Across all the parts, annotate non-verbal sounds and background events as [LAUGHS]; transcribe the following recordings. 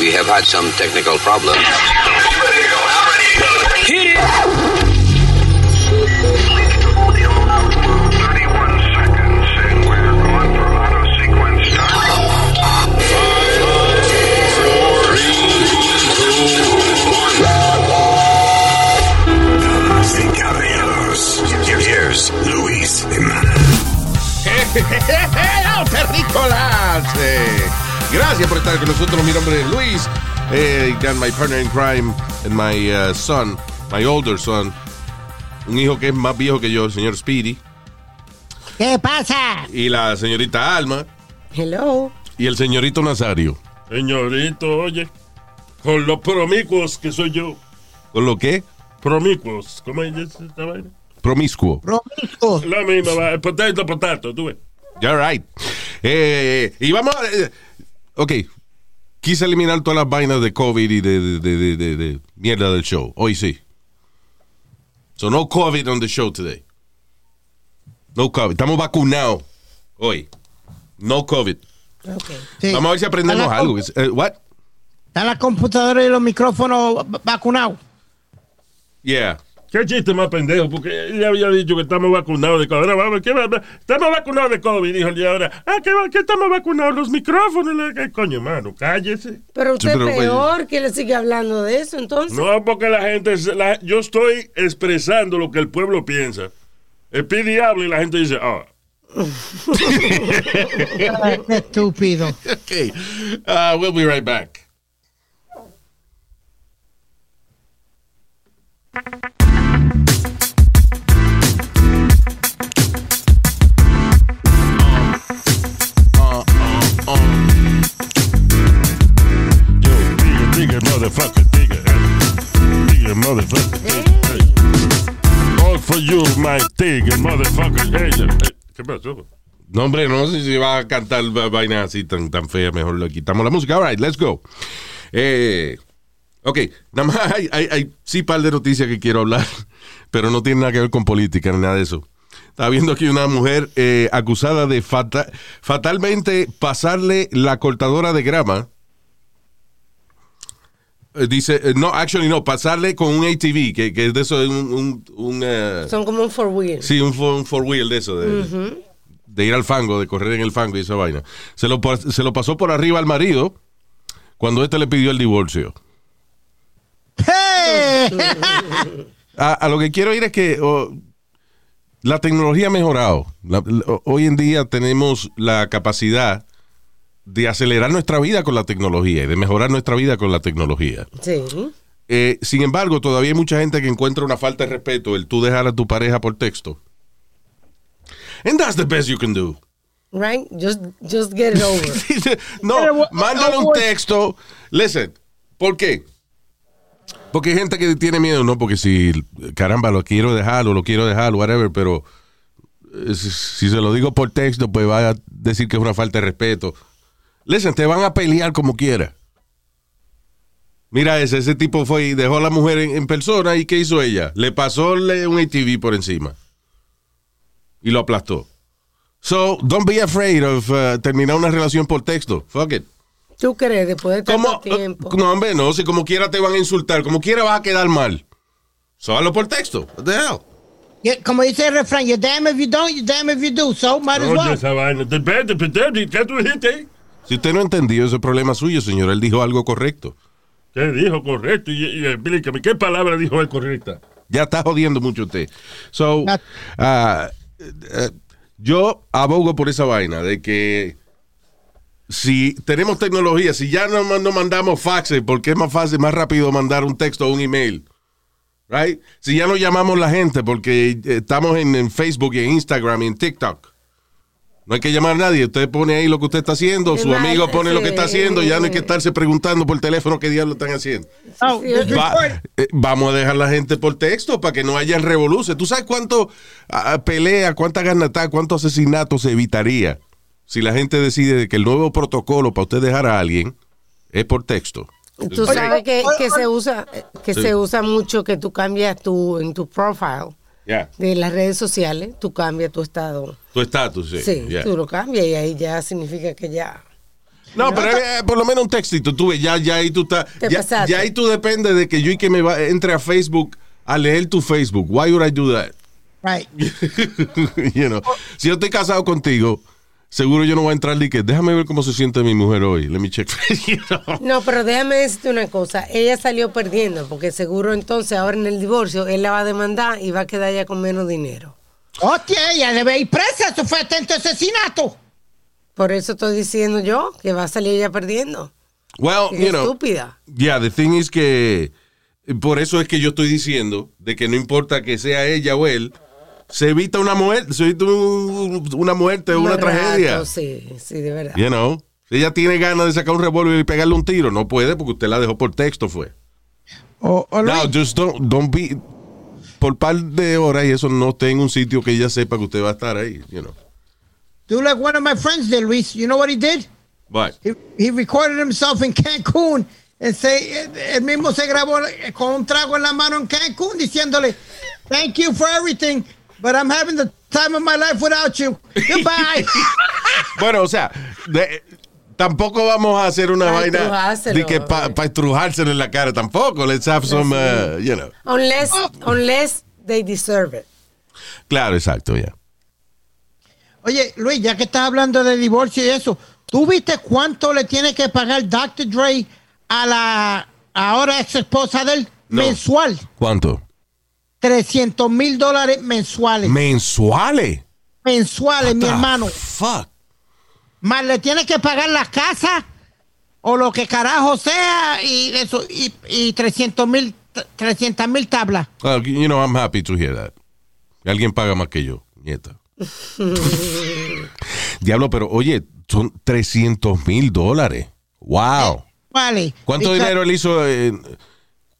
We have had some technical problems. Hit it! Damas y caballeros, here's Luis Jiménez. ¡Hello, terrícolas! Gracias por estar con nosotros. Mi nombre es Luis. Eh, got my partner in crime and my uh, son, my older son. Un hijo que es más viejo que yo, el señor Speedy. ¿Qué pasa? Y la señorita Alma. Hello. Y el señorito Nazario. Señorito, oye, con los promiscuos que soy yo. ¿Con lo qué? Promiscuos, ¿cómo es esta vaina? Promiscuo. Promiscuo. La misma, va, potato, potato, tú ves. You're right. Eh, y vamos a... eh, ok. Quise eliminar todas las vainas de COVID y de, de- de- de- de mierda del show. Hoy sí. So no COVID on the show today. No COVID. Estamos vacunados hoy. No COVID. Okay. Sí. Vamos a ver si aprendemos Está la algo. Eh, what? Están las computadoras y los micrófonos va- vacunados. Yeah. ¿Qué chiste más pendejo? Porque él ya había dicho que estamos vacunados de COVID. Ahora vamos, ¿qué va- Estamos vacunados de COVID, dijo el día ahora. Ah, ¿qué, va- qué estamos vacunados? Los micrófonos. la- ¿Qué coño, mano? Cállese. Pero usted Sí, pero, peor que le sigue hablando de eso, entonces. No, porque la gente, se- la- yo estoy expresando lo que el pueblo piensa. El pide habla y la gente dice, ah, [LAUGHS] qué estúpido. [LAUGHS] Okay. Uh, we'll be right back. Digga, motherfucker. [LAUGHS] Hey, eh, ¿Qué pasó? No, hombre, no sé si va a cantar va- vainas así tan, tan feas. Mejor le quitamos la música. All right, let's go. Eh, ok, nada más hay, hay, hay sí par de noticias que quiero hablar, [LAUGHS] pero no tiene nada que ver con política ni nada de eso. Estaba viendo aquí una mujer eh, acusada de fata- fatalmente pasarle la cortadora de grama. Eh, dice, eh, no, actually no, pasarle con un ATV, que, que es de eso, un, un, un, eh, Son como un four wheel. Sí, un, fo- un four wheel de eso, de, de ir al fango, de correr en el fango y esa vaina. Se lo, se lo pasó por arriba al marido cuando este le pidió el divorcio. ¡Hey! [LAUGHS] A, a lo que quiero ir es que oh, la tecnología ha mejorado. La- la- hoy en día tenemos la capacidad de acelerar nuestra vida con la tecnología y de mejorar nuestra vida con la tecnología. Sí. Eh, sin embargo, todavía hay mucha gente que encuentra una falta de respeto el tú dejar a tu pareja por texto. And that's the best you can do. Right? Just, just get it over. [LAUGHS] no, mándale un texto. Listen, ¿por qué? Porque hay gente que tiene miedo, ¿no? Porque si, caramba, lo quiero dejar o lo quiero dejar, whatever, pero eh, si, si se lo digo por texto, pues va a decir que es una falta de respeto. Listen, te van a pelear como quiera. Mira ese, ese tipo fue y dejó a la mujer en, en persona y ¿qué hizo ella? Le pasó le- un ATV por encima y lo aplastó. So, don't be afraid of uh, terminar una relación por texto. Fuck it. ¿Tú crees después de tanto ¿Cómo? tiempo? No, hombre, no. Si como quiera te van a insultar, como quiera vas a quedar mal. Solo por texto. What the hell? Yeah, Como dice el refrán, you're damn if you don't, you're damn if you do. So, might as Oye, well. esa vaina. Depende, depende. ¿Qué tú dijiste? Si usted no entendió, ese es problema suyo, señor. Él dijo algo correcto. ¿Qué dijo correcto? Y, y explícame, ¿qué palabra dijo él correcta? Ya está jodiendo mucho usted. So, ah, eh, yo abogo por esa vaina de que si tenemos tecnología, si ya no, no mandamos faxes, porque es más fácil, más rápido mandar un texto o un email. Right? Si ya no llamamos la gente porque estamos en, en Facebook y en Instagram y en TikTok. No hay que llamar a nadie. Usted pone ahí lo que usted está haciendo, su amigo pone lo que está haciendo, ya no hay que estarse preguntando por teléfono qué diablo están haciendo. Oh, Va- eh, vamos a dejar la gente por texto para que no haya revoluciones. ¿Tú sabes cuánto pelea, cuánta ganata, cuánto asesinato se evitaría si la gente decide de que el nuevo protocolo para usted dejar a alguien es por texto? Tú sabes que, que se usa que Sí. se usa mucho que tú cambias tu en tu profile De las redes sociales, tú cambias tu estado. Tu estatus, sí. Sí, ya. tú lo cambias y ahí ya significa que ya. No, pero eh, por lo menos un textito, tú ves, ya, ya ahí tú estás, Te ya, pasaste. ya ahí tú dependes de que yo y que me va, entre a Facebook a leer tu Facebook. Why would I do that? Right. [LAUGHS] you know, si yo estoy casado contigo, seguro yo no voy a entrar y que déjame ver cómo se siente mi mujer hoy. Let me check. You [LAUGHS] know? No, pero déjame decirte una cosa. Ella salió perdiendo porque seguro entonces ahora en el divorcio él la va a demandar y va a quedar ya con menos dinero. Hostia, ella debe ir presa. Eso fue atento asesinato. Por eso estoy diciendo yo que va a salir ella perdiendo. Well, you know, estúpida. yeah, the thing is que por eso es que yo estoy diciendo de que no importa que sea ella o él, se evita una muerte, se evita un- una muerte una Más tragedia. rato, Sí, sí, de verdad. You know, si ella tiene ganas de sacar un revólver y pegarle un tiro, no puede porque usted la dejó por texto, fue. O, o No, just don't, don't be por par de horas y eso no esté en un sitio que ella sepa que usted va a estar ahí, you know. do like one of my friends did, Luis. You know what he did? But, He, he recorded himself in Cancún. And say, él mismo se grabó con un trago en la mano en Cancún diciéndole, thank you for everything, but I'm having the time of my life without you. Goodbye. [LAUGHS] bueno, o sea, de- tampoco vamos a hacer una vaina de que para estrujárselo en la cara tampoco. Let's have some, uh, you know. Unless, unless they deserve it. Claro, exacto, ya. Oye, Luis, ya que estás hablando de divorcio y eso, ¿tú viste cuánto le tiene que pagar Dr. Dre a la ahora ex esposa de él No. mensual? ¿Cuánto? 300 mil dólares mensuales. Mensuales. mensuales, mi hermano. Fuck. Más le tiene que pagar la casa o lo que carajo sea y eso y, y 300 mil 300 mil tablas. You know, I'm happy to hear that. Alguien paga más que yo, nieta. [LAUGHS] Diablo, pero oye, son 300 mil dólares. Wow. Vale. ¿Cuánto Because dinero él hizo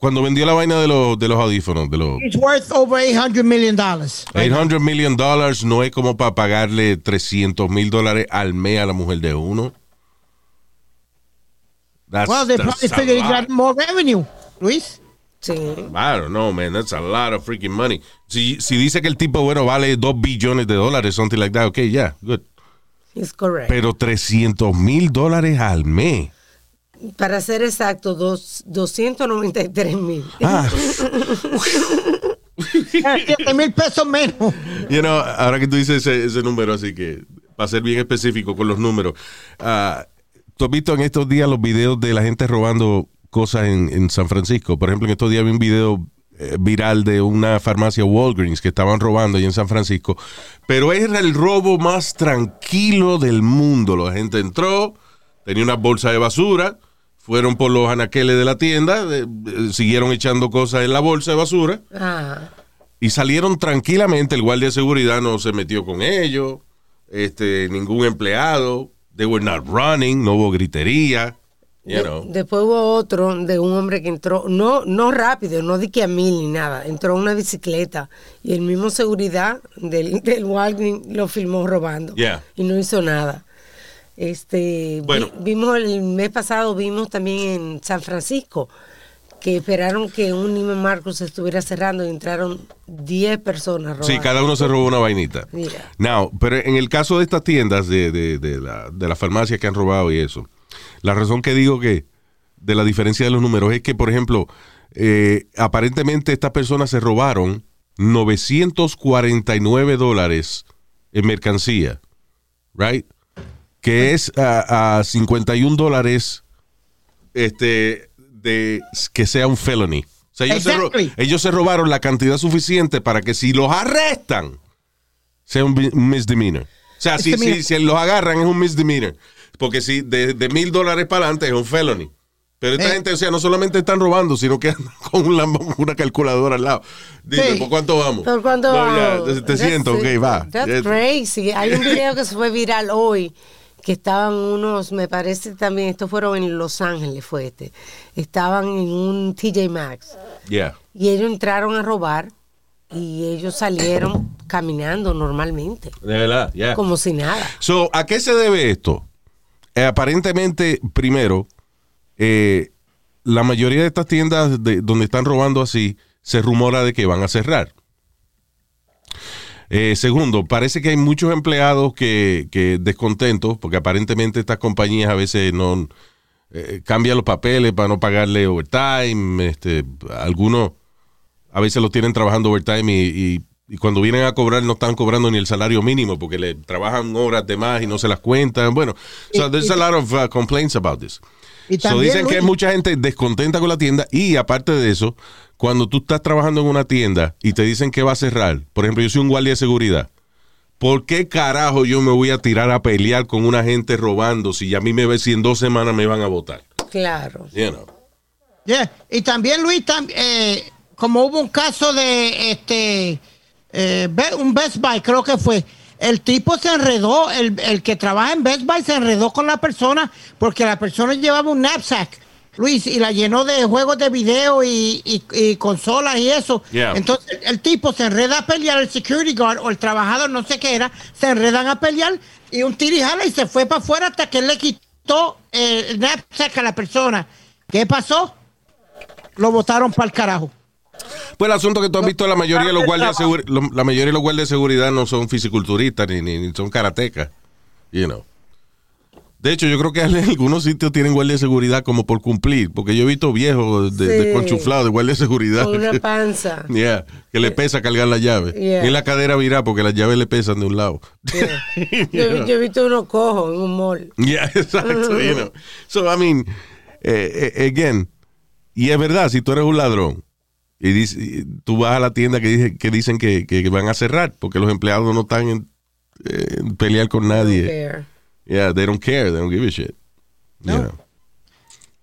cuando vendió la vaina de los, de los audífonos? De los It's worth over 800 million dollars. 800 million dollars no es como para pagarle 300 mil dólares al mes a la mujer de uno. That's, Well, they probably figured he got more revenue, Luis. Sí. I don't know, man. That's a lot of freaking money. Si, si dice que el tipo, bueno, vale 2 billones de dólares, something like that, okay, yeah, good. It's correct. Pero 300 mil dólares al mes. Para ser exacto, dos, 293 mil. Ah, 7 mil pesos menos. you know, ahora que tú dices ese, ese número, así que, para ser bien específico con los números, ah, tú has visto en estos días los videos de la gente robando cosas en, en San Francisco. Por ejemplo, en estos días vi un video eh, viral de una farmacia Walgreens que estaban robando ahí en San Francisco. Pero era el robo más tranquilo del mundo. La gente entró, tenía una bolsa de basura, fueron por los anaqueles de la tienda, eh, siguieron echando cosas en la bolsa de basura Ah, y salieron tranquilamente. El guardia de seguridad no se metió con ellos, este, ningún empleado. They were not running, no hubo gritería. You de- know. después hubo otro de un hombre que entró, no, no rápido, no di que a mil ni nada, entró en una bicicleta y el mismo seguridad del, del Walgreens lo filmó robando Yeah. y no hizo nada. Este, vi- Bueno. vimos el mes pasado, vimos también en San Francisco que esperaron que un Neiman Marcos estuviera cerrando y entraron 10 personas robando. Sí, cada uno se robó una vainita. Mira. Now, pero en el caso de estas tiendas de, de, de la, de la farmacia que han robado y eso, la razón que digo que de la diferencia de los números es que, por ejemplo, eh, aparentemente estas personas se robaron 949 dólares en mercancía, right? Que es a, a 51 dólares este, de que sea un felony. O sea, ellos, se Exactly. ellos se robaron la cantidad suficiente para que si los arrestan, sea un, misdemeanor. O sea, si, si, si los agarran es un misdemeanor. Porque si de, de mil dólares para adelante es un felony. Pero esta Eh. gente, o sea, no solamente están robando, sino que andan [LAUGHS] con una, una calculadora al lado. Dime, Sí. ¿por cuánto vamos? ¿Por cuánto No, vamos? ya, 700, That's- ok, va. That's crazy. Hay un video que se fue viral hoy que estaban unos, me parece también, estos fueron en Los Ángeles, fue este. Estaban en un TJ Maxx Yeah. y ellos entraron a robar y ellos salieron caminando normalmente, De verdad, ya. como si nada. So, ¿a qué se debe esto? Eh, aparentemente, primero, eh, la mayoría de estas tiendas de- donde están robando así, se rumora de que van a cerrar. Eh, segundo, parece que hay muchos empleados que, que descontentos, porque aparentemente estas compañías a veces no eh, cambian los papeles para no pagarle overtime. Este, algunos a veces los tienen trabajando overtime y, y- y cuando vienen a cobrar no están cobrando ni el salario mínimo porque le trabajan horas de más y no se las cuentan. Bueno, so there's a lot of uh, complaints about this. Y So dicen que hay mucha gente descontenta con la tienda y aparte de eso, cuando tú estás trabajando en una tienda y te dicen que va a cerrar, por ejemplo, yo soy un guardia de seguridad, ¿por qué carajo yo me voy a tirar a pelear con una gente robando si a mí me si en dos semanas me van a votar? Claro. You know. Yeah. Y también, Luis, tam- eh, como hubo un caso de este eh, un Best Buy, creo que fue. El tipo se enredó, el, el que trabaja en Best Buy se enredó con la persona porque la persona llevaba un knapsack, Luis, y la llenó de juegos de video y, y- y consolas y eso. Yeah. Entonces el tipo se enreda a pelear, el security guard o el trabajador, no sé qué era, se enredan a pelear y un tirijala y se fue para afuera hasta que él le quitó el knapsack a la persona. ¿Qué pasó? Lo botaron para el carajo. Pues el asunto que tú has visto, la mayoría de los guardias de la mayoría de los guardias de seguridad no son fisiculturistas ni, ni, ni son karatecas. You know. De hecho, yo creo que [LAUGHS] en algunos sitios tienen guardia de seguridad como por cumplir, porque yo he visto viejos de, de Sí. conchuflados de guardia de seguridad. Con una [LAUGHS] panza. Yeah, que le pesa cargar la llave. Yeah. Y la cadera virá porque las llaves le pesan de un lado. [LAUGHS] Yo, yo he visto unos cojos en un mall. Yeah, exacto. you know. So, I mean, eh, eh, again, y es verdad, si tú eres un ladrón y, dice- y tú vas a la tienda que, dice, que dicen que, que van a cerrar porque los empleados no están en, en pelear con nadie. There. Yeah, they don't care, they don't give a shit. You No. know.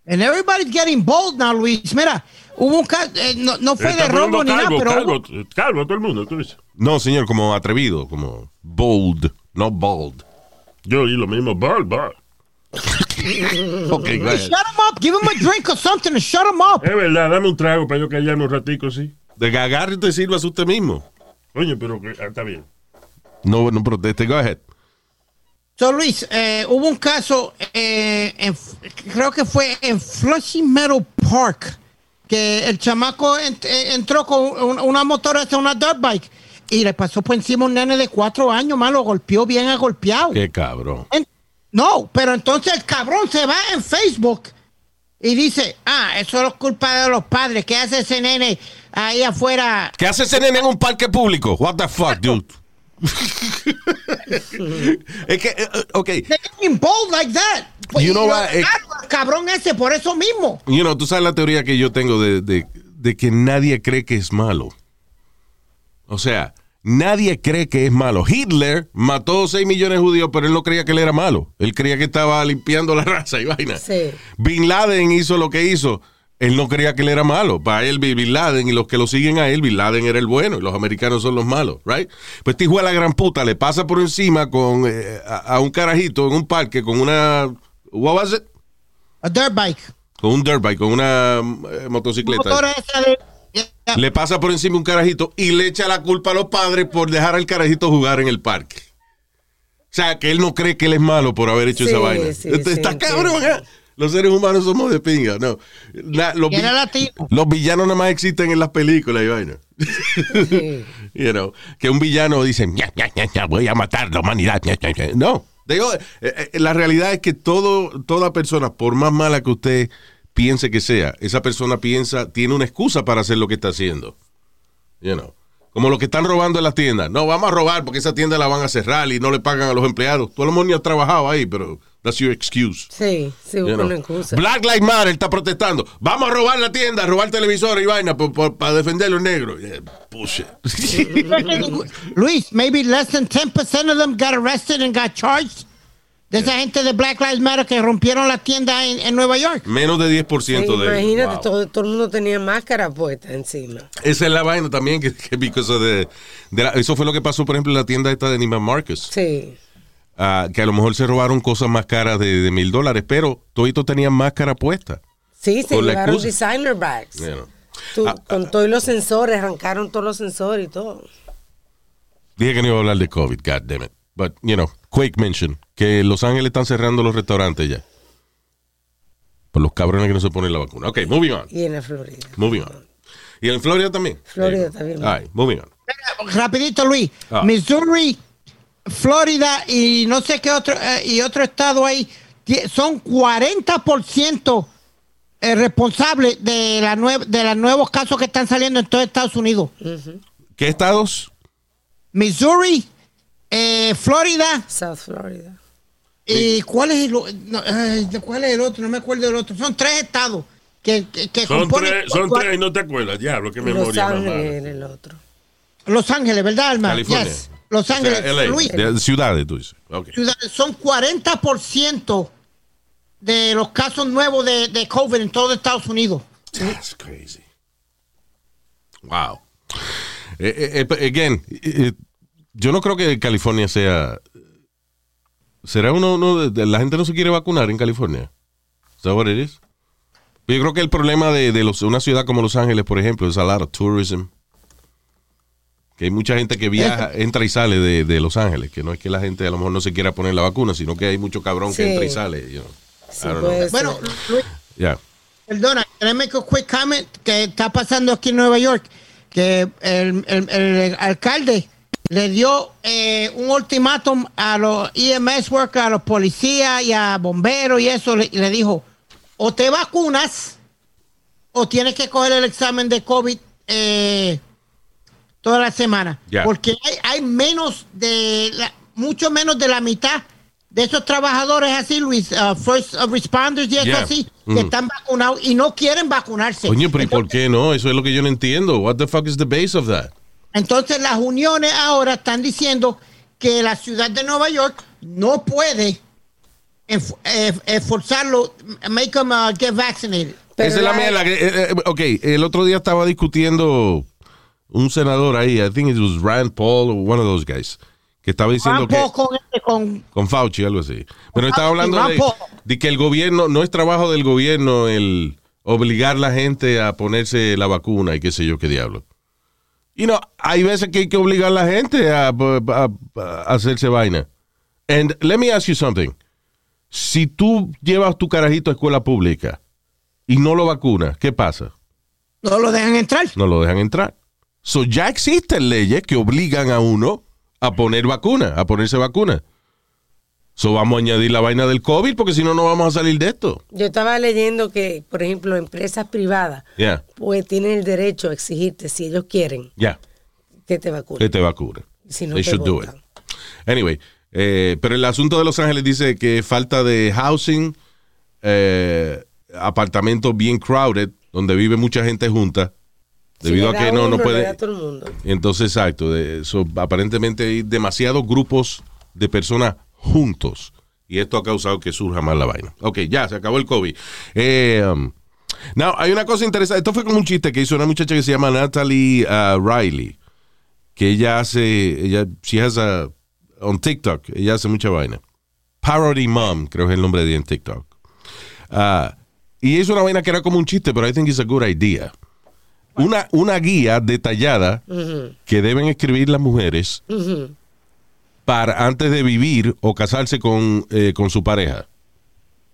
And everybody's getting bold now, Luis. Mira, hubo un caso, eh, no, no fue Está de robo ni nada, pero calvo, hubo- calvo, todo el mundo, tú dices. No, señor, como atrevido, como bold, no bold. Yo y lo mismo, ball, ball. [LAUGHS] [LAUGHS] Okay, shut him up, give him a drink or something and shut him up. Es verdad, dame un trago para yo callarme un ratico, sí. De que agarre y te sirvas usted mismo. Coño, pero que, ah, está bien. No, no proteste, go ahead. So, Luis, eh, hubo un caso, eh, en- creo que fue en Flushing Meadow Park, que el chamaco ent- eh, entró con un- una motora hacia una dirt bike y le pasó por encima un nene de cuatro años, más lo golpeó bien agolpeado. Qué cabrón. En- no, pero entonces el cabrón se va en Facebook y dice, ah, eso es culpa de los padres. ¿Qué hace ese nene ahí afuera? ¿Qué hace ese nene en un parque público? What the fuck, dude? [LAUGHS] es que, eh, ok, getting bold like that. You know what, eh, cabrón ese por eso mismo. you know, tú sabes la teoría que yo tengo de, de- de que nadie cree que es malo. O sea, nadie cree que es malo. Hitler mató 6 millones de judíos, pero él no creía que él era malo. Él creía que estaba limpiando la [LAUGHS] raza y vaina. Sí. Bin Laden hizo lo que hizo. Él no creía que él era malo. Para él, Bin Laden y los que lo siguen a él, Bin Laden era el bueno y los americanos son los malos, right? Pues este hijo de la gran puta le pasa por encima con eh, a, a un carajito en un parque con una. What was it? A dirt bike. Con un dirt bike, con una eh, motocicleta. Motora esa de-. Le pasa por encima un carajito y le echa la culpa a los padres por dejar al carajito jugar en el parque. O sea, que él no cree que él es malo por haber hecho Sí, esa vaina. sí, sí, Está cabrón, ¿eh? Los seres humanos somos de pinga, no. La- los, vi- villanos nada más existen en las películas y vaina. Sí. [LAUGHS] You know, que un villano dice, "Ña, ña, ña, ña, voy a matar la humanidad. ña, ña, ña". No, digo, eh, eh, la realidad es que todo, toda persona, por más mala que usted piense que sea, esa persona piensa, tiene una excusa para hacer lo que está haciendo. You know. Como los que están robando en las tiendas. No, vamos a robar porque esa tienda la van a cerrar y no le pagan a los empleados. Tú a lo mejor ni has trabajado ahí, pero that's your excuse. Sí, sí, You una excusa. Black Lives Matter está protestando. Vamos a robar la tienda, a robar televisores y vaina para defender a los negros. Yeah, bullshit. [LAUGHS] Luis, maybe less than 10% of them got arrested and got charged. De esa gente de Black Lives Matter que rompieron la tienda en, en Nueva York. Menos de 10% Sí, de ellos. imagínate, Wow. todo, todo el mundo tenía máscara puesta encima. Esa es la vaina también, que, que the- de la- eso fue lo que pasó, por ejemplo, en la tienda esta de Neiman Marcus. Sí. Ah, que a lo mejor se robaron cosas más caras de, de mil dólares, pero toditos tenían máscara puesta. Sí, se llevaron designer bags. you know. Tú- Ah, con todos los sensores, arrancaron todos los sensores y todo. Dije que no iba a hablar de COVID, god damn it. But, you know, quick mention, que Los Ángeles están cerrando los restaurantes ya. Por los cabrones que no se ponen la vacuna. Ok, moving on. Y en la Florida. Moving on. Y en Florida también. Florida también. All right, moving on. rapidito, Luis. Ah. Missouri, Florida y no sé qué otro eh, y otro estado ahí son 40% eh, responsables de la de los nuevos casos que están saliendo en todo Estados Unidos. ¿Qué estados? Missouri, eh, Florida South Florida. Y cuál es el o- no, ay, cuál es el otro, no me acuerdo del otro. Son tres estados que, que, que Son componen- tres, son tres y no te acuerdas. Diablo, qué Los memoria más Ángeles el otro. Los Ángeles, ¿verdad, Alma? California. Yes. Los O sea, Ángeles, LA, Luis. de- ciudades, tú dices. Ok. ciudades, son 40% de los casos nuevos de, de COVID en todo Estados Unidos. That's crazy. Wow. Eh, eh, eh, again, eh, yo no creo que California sea. ¿Será uno, uno de, de- la gente no se quiere vacunar en California? ¿Es that what it is? Yo creo que el problema de, de los, una ciudad como Los Ángeles, por ejemplo, es a lot of tourism. Que hay mucha gente que viaja, entra y sale de, de Los Ángeles. Que no es que la gente a lo mejor no se quiera poner la vacuna, sino que hay mucho cabrón que entra y sale. you know. Sí, know. Bueno. Luis, Yeah. perdona, I make a quick comment que está pasando aquí en Nueva York? Que el, el- el alcalde le dio eh, un ultimátum a los EMS workers, a los policías y a bomberos y eso, le, le dijo, o te vacunas o tienes que coger el examen de COVID eh, toda la semana. Porque hay, hay menos de, la- mucho menos de la mitad de esos trabajadores así, Luis, uh, first responders y eso así, Mm. que están vacunados y no quieren vacunarse. Coño, pero ¿y por qué no? Eso es lo que yo no entiendo. What the fuck is the base of that? Entonces las uniones ahora están diciendo que la ciudad de Nueva York no puede eh, eh, forzarlo, make them uh, get vaccinated. Pero Esa es la la- mierda. que- eh, eh, ok, el otro día estaba discutiendo un senador ahí, I think it was Rand Paul, or one of those guys, que estaba diciendo que... Paul con, este, con Con Fauci, algo así. Pero estaba hablando de, de que el gobierno, no es trabajo del gobierno el obligar a la gente a ponerse la vacuna y qué sé yo qué diablo. Y no, hay veces que hay que obligar a la gente a, a- a hacerse vaina. And let me ask you something. Si tú llevas tu carajito a escuela pública y no lo vacunas, ¿qué pasa? no lo dejan entrar. No lo dejan entrar. So ya existen leyes que obligan a uno a poner vacuna, a ponerse vacuna. So vamos a añadir la vaina del COVID porque si no, no vamos a salir de esto. Yo estaba leyendo que, por ejemplo, empresas privadas, pues tienen el derecho a exigirte, si ellos quieren, ya, que te que vacunen. te vacunen. Si no They te should do it. Anyway, eh, pero el asunto de Los Ángeles dice que falta de housing, eh, apartamentos bien crowded, donde vive mucha gente junta, debido a que no, uno, no da puede... todo el mundo. Entonces, exacto. de- so, aparentemente hay demasiados grupos de personas juntos. Y esto ha causado que surja más la vaina. Ok, ya, se acabó el COVID. Eh, um, now, hay una cosa interesante. Esto fue como un chiste que hizo una muchacha que se llama Natalie uh, Riley. Que ella hace, ella, she has a, on TikTok, ella hace mucha vaina. Parody Mom, creo que es el nombre de ella en TikTok. Ah, y es una vaina que era como un chiste, pero I think it's a good idea. Una, una guía detallada que deben escribir las mujeres para antes de vivir o casarse con, eh, con su pareja.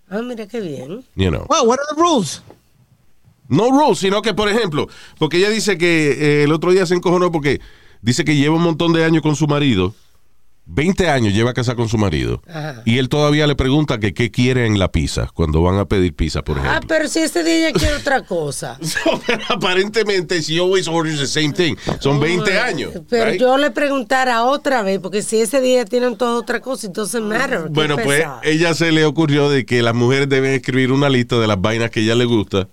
Ah, mira qué bien. You know. Well, what are the rules? No rules, sino que, por ejemplo, porque ella dice que eh, el otro día se encojonó porque dice que lleva un montón de años con su marido. 20 años lleva casada con su marido. Ajá. Y él todavía le pregunta que qué quiere en la pizza cuando van a pedir pizza, por Ah, ejemplo. pero si ese día [LAUGHS] quiere otra cosa. [LAUGHS] So, pero aparentemente, she always orders the same thing. Son 20 años. Pero right? yo le preguntara otra vez, porque si ese día tienen toda otra cosa, entonces matter. Bueno, pues pesado. ella se le ocurrió de que las mujeres deben escribir una lista de las vainas que ella le gusta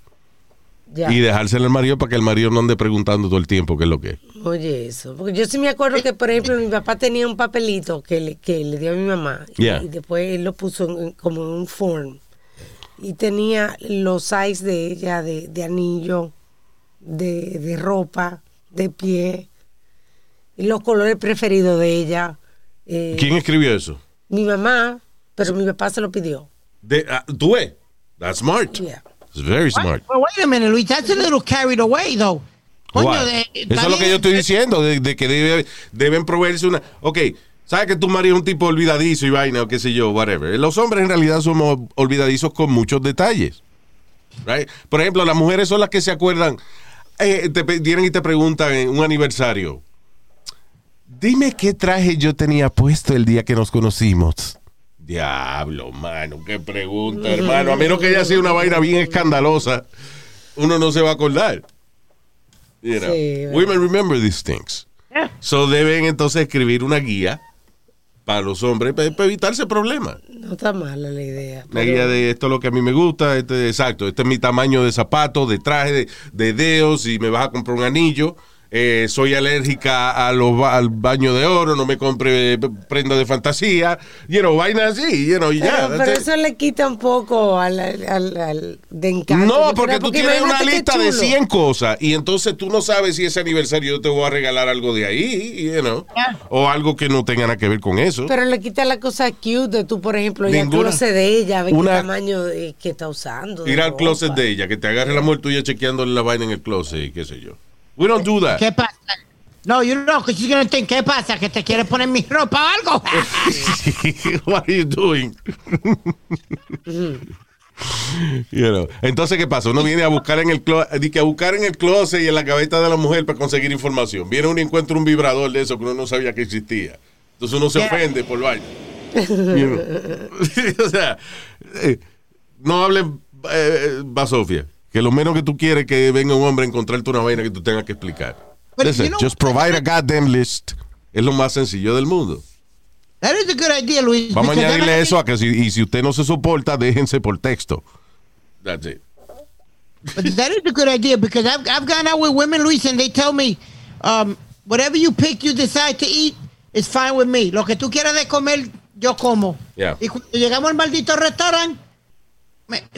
Ya. y dejársela al marido para que el marido no ande preguntando todo el tiempo qué es lo que es. Oye, eso. Porque yo sí me acuerdo que, por ejemplo, mi papá tenía un papelito que le, que le dio a mi mamá. y- Yeah. Y, después él lo puso en- como en un form. Y tenía los size de ella, de, de anillo, de, de ropa, de pie. Y los colores preferidos de ella. Eh, ¿Quién escribió eso? Mi mamá, pero mi papá se lo pidió. De, ¿Tú ves? That's smart. Yeah. It's very smart. Well, wait a minute, Luis. That's a little carried away, though. Coño, de- Eso es lo que yo estoy diciendo, de, de que debe- deben proveerse una... Ok, ¿sabes que tu marido es un tipo olvidadizo y vaina o qué sé yo, whatever? Los hombres en realidad somos olvidadizos con muchos detalles. Right? Por ejemplo, las mujeres son las que se acuerdan, eh, te vienen y te preguntan en un aniversario, Dime qué traje yo tenía puesto el día que nos conocimos. Diablo, mano, qué pregunta, hermano. A menos que haya sido una vaina bien escandalosa, uno no se va a acordar. You know, Sí, Women remember these things. So deben entonces escribir una guía para los hombres para, para evitarse problemas. No está mala la idea. Una pero- guía de esto es lo que a mí me gusta, este, exacto, este es mi tamaño de zapato, de traje, de, de dedos, si me vas a comprar un anillo, eh, soy alérgica a los ba- al baño de oro, no me compre prenda de fantasía, you know, vainas así, you know, y ya. pero eso le quita un poco al, al, de encanto. No, porque tú tienes una lista de chulo. 100 cosas y entonces tú no sabes si ese aniversario yo te voy a regalar algo de ahí, you know, o algo que no tenga nada que ver con eso. Pero le quita la cosa cute de tú, por ejemplo, ir al closet de ella, ver Una- qué tamaño de- que está usando. Ir al closet de ella, que te agarre la mujer tuya chequeándole la vaina en el closet y qué sé yo. We don't do that. ¿Qué pasa? No, you know, because you're gonna think, ¿qué pasa? ¿Que te quieres poner mi ropa o algo? [LAUGHS] [LAUGHS] What are you doing? [LAUGHS] You know. Entonces, ¿qué pasa? Uno viene a buscar en el clo- di que a buscar en el closet y en la cabeza de la mujer para conseguir información. Viene uno y encuentra un vibrador de eso que uno no sabía que existía. Entonces uno se ofende por vaina. You know. o sea, eh, no hables eh, basofia. Que lo menos que tú quieres es que venga un hombre a encontrarte una vaina que tú tengas que explicar. Listen, you know- just provide a goddamn list. Es lo más sencillo del mundo. That is a good idea, Luis. Vamos a añadirle eso a que si, y si usted no se soporta, déjense por texto. That's it. But that is a good idea because I've, I've gone out with women, Luis, and they tell me, um, whatever you pick, you decide to eat, is fine with me. Lo que tú quieras de comer, yo como. Yeah. Y cuando llegamos al maldito restaurante,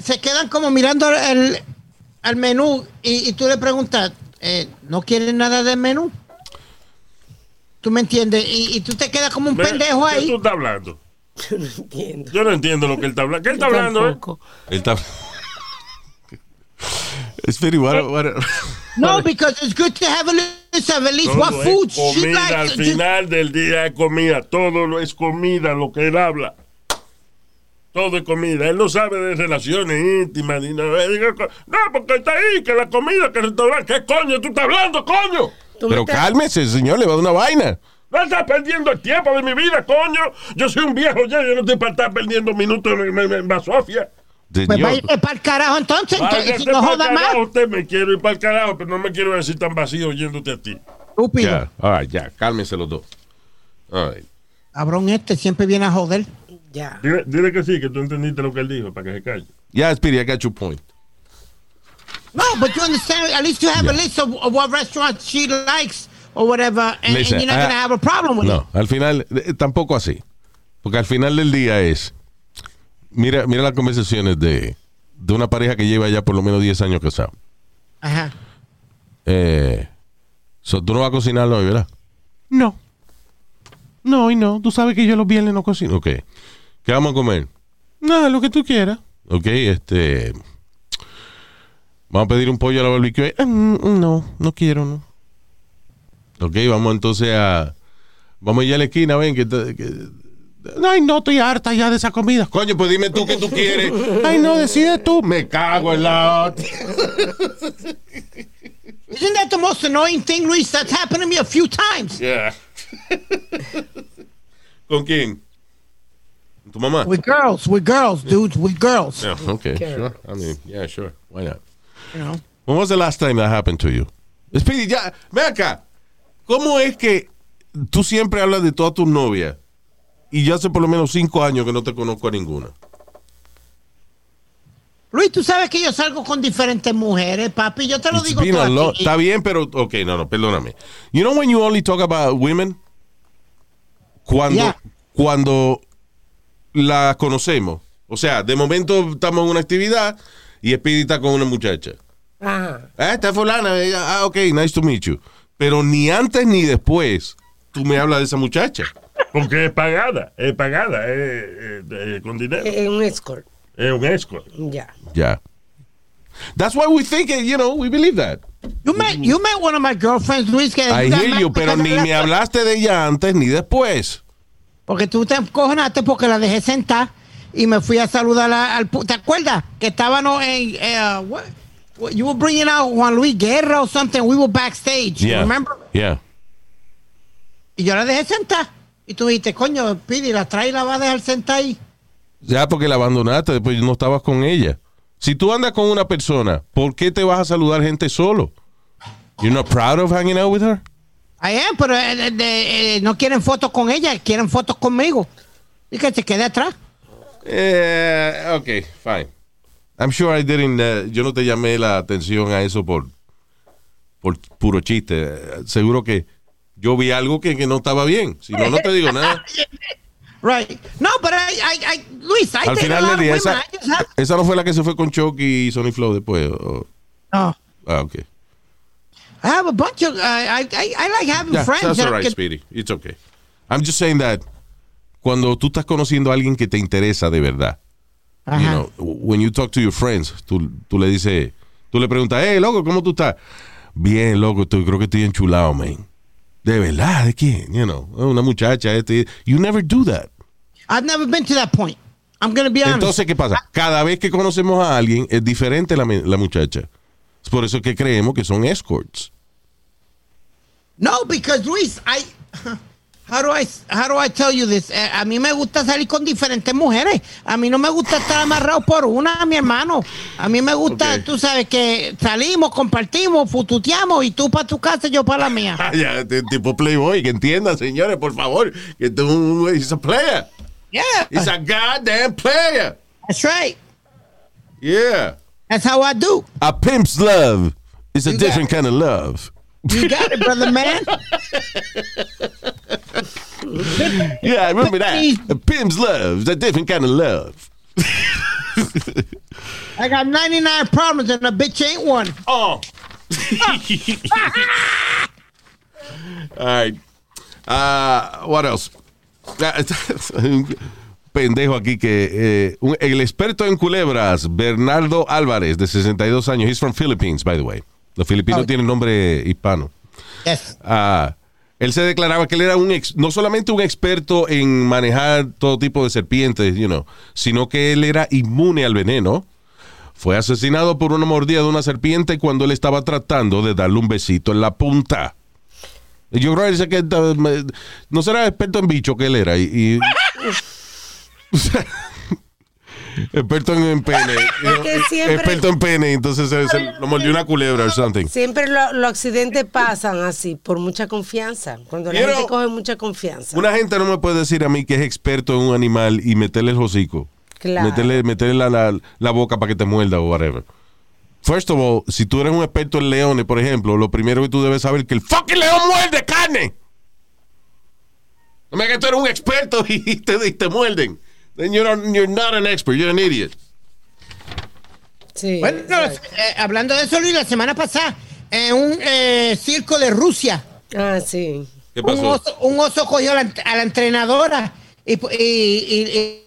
se quedan como mirando el, al menú y, y tú le preguntas, eh, ¿no quieres nada del menú? ¿Tú me entiendes? Y, y tú te quedas como un Ve, pendejo ¿Qué tú ahí. estás hablando? Yo no entiendo. Yo no entiendo lo que él está hablando. ¿Qué él está Yo hablando, eh? tampoco. Él está. Speedy, what, what- No, because it's good to have a list of at least Todo what food comida al likes. Final del día es comida. Todo lo es comida, lo que él habla. Todo es comida. Él no sabe de relaciones íntimas ni nada. No, porque está ahí, que la comida, que el restaurante. ¿Qué coño tú estás hablando, coño? Pero cálmese, señor, le va a dar una vaina. No estás perdiendo el tiempo de mi vida, coño. Yo soy un viejo ya, yo no estoy para estar perdiendo minutos en, en, en basofia. Pues Señor, váyase para el carajo entonces, entonces, si no joda carajo, más. Usted me quiero ir para el carajo, pero no me quiero decir tan vacío oyéndote a ti. Estúpido. ya, all right, ya, cálmense los dos. All right. Cabrón este siempre viene a joder. Ya. Dile, dile que sí, que tú entendiste lo que él dijo, para que se calle. Ya, Speedy, I got your point. No, but you understand, at least you have a list of, of what restaurants she likes or whatever, and, and Listen, you're not going to have a problem with it. No, al final, eh, tampoco así. Porque al final del día es. Mira, mira las conversaciones de, de una pareja que lleva ya por lo menos 10 años casado. Ajá. Eh, so, tú no vas a cocinarlo hoy, ¿verdad? No. No, y no. Tú sabes que yo los viernes no cocino. Ok. ¿Qué vamos a comer? Nada, lo que tú quieras. Ok, este. Vamos a pedir un pollo a la barbecue. Eh, mm, no, no quiero, no. Ok, vamos entonces a. Vamos allá a la esquina, ven, que, te- que- Ay, no, estoy harta ya de esa comida. Coño, pues dime tú qué tú quieres. Ay, no, decide tú. Me cago en la. Isn't that the most annoying thing, Luis? That's happened to me a few times. Yeah. ¿Con quién? ¿Tu mamá? With girls, with girls, dudes, with girls. Yeah, okay, sure. I mean, yeah, sure. Why not? You know? When was the last time that happened to you? Speedy, ya, ve acá. ¿Cómo es que tú siempre hablas de todas tus novias y yo hace por lo menos cinco años que no te conozco a ninguna? Luis, tú sabes que yo salgo con diferentes mujeres, papi. Yo te lo It's digo todo lo- aquí. Está bien, pero, ok, no, no, perdóname. You know when you only talk about women? Cuando, Yeah. cuando la conocemos. O sea, de momento estamos en una actividad y Speedy está con una muchacha. Ajá. Ah, está fulana. ella- Ah, ok, nice to meet you. Pero ni antes ni después tú me hablas de esa muchacha. Porque es pagada, es pagada, es, es- es con dinero. Es un escort. Es un escort. Ya. Ya. That's why we think, it, you know, we believe that. You met, you met one of my girlfriends, Luis, que I hear you, pero ni me hablaste de ella antes ni después. Porque tú te encojonaste porque la dejé sentar y me fui a saludar al... ¿Te acuerdas? Que estábamos en... eh, what- what- you were bringing out Juan Luis Guerra or something. We were backstage. Yeah. Remember? Yeah. Y yo la dejé sentar. Y tú dijiste, coño, Pidi, la trae y la va a dejar sentar ahí. Ya porque la abandonaste, después no estabas con ella. Si tú andas con una persona, ¿por qué te vas a saludar gente solo? You're not proud of hanging out with her? Am, pero eh, de- de- eh, no quieren fotos con ella, quieren fotos conmigo. Y que se quede atrás. Eh, ok, fine. I'm sure I didn't, uh, yo no te llamé la atención a eso por, por puro chiste. Eh, Seguro que yo vi algo que, que no estaba bien. Si no, no te digo nada. [LAUGHS] Right. No, pero I, I, I, Luis, I Al final del día, esa, esa no fue la que se fue con Chucky y Sony Flow después. o- No. ah, ok. I have a bunch of, I, I, I, like having Yeah, friends. that's that all right, Speedy. It's okay. I'm just saying that cuando tú estás conociendo a alguien que te interesa de verdad, you know, when you talk to your friends, tú, tú le dices, tú le preguntas, hey, loco, ¿cómo tú estás? Bien, loco, estoy- creo que estoy enchulado, man. De verdad, ¿de quién? You know, una muchacha, este. You never do that. I've never been to that point. I'm going to be honest. Entonces, ¿qué pasa? Cada vez que conocemos a alguien, es diferente la, la muchacha. Es por eso que creemos que son escorts. No, because Luis, I how do I how do I tell you this? Eh, a mí me gusta salir con diferentes mujeres. A mí no me gusta estar amarrado por una, mi hermano. A mí me gusta, Ok. tú sabes que salimos, compartimos, fututeamos y tú para tu casa, yo para la mía. [LAUGHS] Ya, tipo Playboy, que entiendan, señores, por favor, que este es a player. Yeah, He's a goddamn player. that's right. Yeah. That's how I do. A pimp's love is a You different kind of love. You got it, brother man. [LAUGHS] Yeah, I remember that. A pimp's love is a different kind of love. [LAUGHS] I got 99 problems and a bitch ain't one. Oh. [LAUGHS] All right. Uh, what else? Pendejo aquí que eh, un- el experto en culebras, Bernardo Álvarez, de 62 años. He's from Philippines, by the way. Los filipinos Oh. tienen nombre hispano. Yes. Ah, él se declaraba que él era un ex- no solamente un experto en manejar todo tipo de serpientes, you know, sino que él era inmune al veneno. Fue asesinado por una mordida de una serpiente cuando él estaba tratando de darle un besito en la punta. Yo creo que dice que eh, no será experto en bicho que él era. Y, y- [LAUGHS] experto en, en pene. [LAUGHS] siempre- experto en pene. Entonces se, se lo mordió una culebra o something. Siempre lo- los accidentes pasan así, por mucha confianza. Cuando la You gente know, coge mucha confianza. Una gente no me puede decir a mí que es experto en un animal y meterle el hocico. Claro. Meterle, meterle la, la- la boca para que te muerda o whatever. First of all, si tú eres un experto en leones, por ejemplo, lo primero que tú debes saber es que el fucking león muerde carne. No me digas que tú eres un experto [LAUGHS] y te, y te muerden. Then you're, not- you're not an expert, you're an idiot. Sí, Bueno, eh, hablando de eso, Luis, la semana pasada, en un eh, circo de Rusia, Ah, sí. ¿Qué un pasó? oso, un oso cogió a la, a la entrenadora y, y- y- y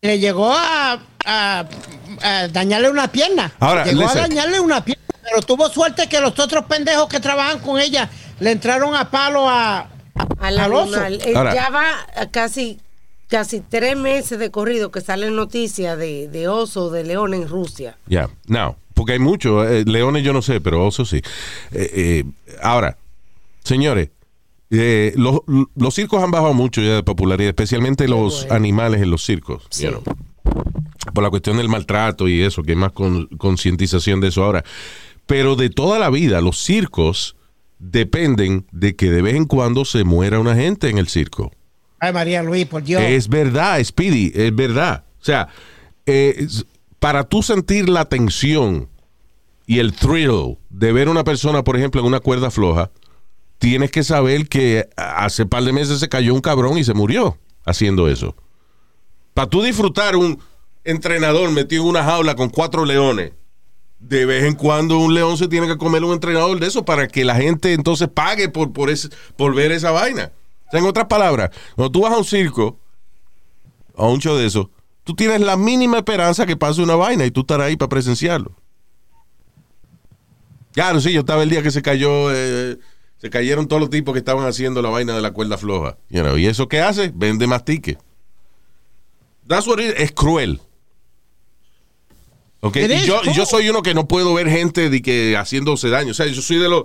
le llegó a, a- a dañarle una pierna. Ahora, llegó listen. a dañarle una pierna, pero tuvo suerte que los otros pendejos que trabajan con ella le entraron a palo a, Al al oso. Eh, Ahora- ya va casi, casi tres meses de corrido que salen noticias de, de oso, de león en Rusia. Ya, no, porque hay muchos. eh, leones yo no sé, pero osos sí. Eh, eh, ahora, señores, los, los circos han bajado mucho ya de popularidad, especialmente los bueno. animales en los circos. Sí. you know, por la cuestión del maltrato y eso, que hay más con- concientización de eso ahora. Pero de toda la vida, los circos dependen de que de vez en cuando se muera una gente en el circo. Ay, María Luis, por Dios. Es verdad, Speedy, es verdad. O sea, eh, para tú sentir la tensión y el thrill de ver una persona, por ejemplo, en una cuerda floja, tienes que saber que hace par de meses se cayó un cabrón y se murió haciendo eso. Para tú disfrutar un entrenador metido en una jaula con cuatro leones, de vez en cuando un león se tiene que comer un entrenador de eso para que la gente entonces pague por, por, ese- por ver esa vaina. O sea, en otras palabras, cuando tú vas a un circo, a un show de eso, tú tienes la mínima esperanza que pase una vaina y tú estarás ahí para presenciarlo. Claro, sí, yo estaba el día que se cayó, eh, se cayeron todos los tipos que estaban haciendo la vaina de la cuerda floja. You know, ¿Y eso qué hace? Vende más tickets. That's what it is. Es cruel. Ok, It y yo, yo soy uno que no puedo ver gente de que haciéndose daño. O sea, yo soy de los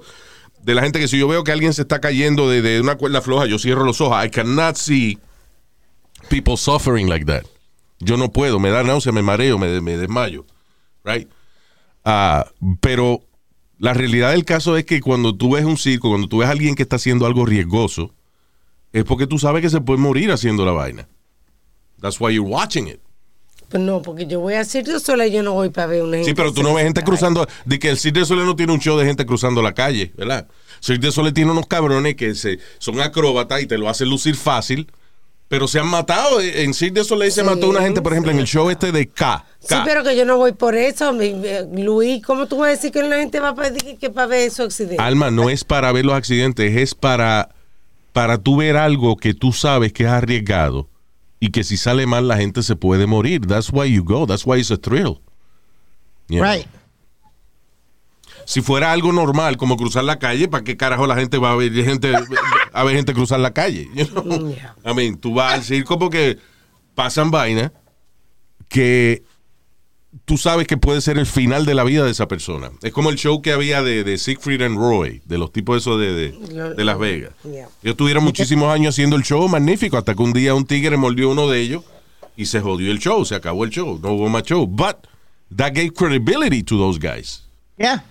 de la gente que si yo veo que alguien se está cayendo de, de una cuerda floja, yo cierro los ojos. I cannot see people suffering like that. Yo no puedo, me da náusea, me mareo, me, desmayo. Right? Ah, pero la realidad del caso es que cuando tú ves un circo, cuando tú ves a alguien que está haciendo algo riesgoso, es porque tú sabes que se puede morir haciendo la vaina. That's why you're watching it. Pues no, porque yo voy a Cirque du Soleil, yo no voy para ver una gente. Sí, pero tú no ves gente cruzando. De que el Cirque du Soleil no tiene un show de gente cruzando la calle, ¿verdad? Cirque du Soleil tiene unos cabrones que se, son acróbatas y te lo hacen lucir fácil, pero se han matado. En Cirque du Soleil se Sí, mató una gente, por ejemplo, en el show este de K. Sí, pero que yo no voy por eso. Luis, ¿cómo tú vas a decir que la gente va para, que, que para ver esos accidentes? Alma, no es para ver los accidentes, es para, para tú ver algo que tú sabes que es arriesgado y que si sale mal la gente se puede morir. That's why you go. That's why it's a thrill. You know? Right. Si fuera algo normal, como cruzar la calle, ¿para qué carajo la gente va a ver gente, a ver gente cruzar la calle? You know? Yeah. I mean, tú vas al circo porque pasan vainas que tú sabes que puede ser el final de la vida de esa persona. Es como el show que había de, de Siegfried and Roy, de los tipos esos de, de, de Las Vegas. Yeah. Ellos tuvieron muchísimos años haciendo el show magnífico, hasta que un día un tigre mordió uno de ellos y se jodió el show, se acabó el show, no hubo más show. But that gave credibility to those guys. Yeah.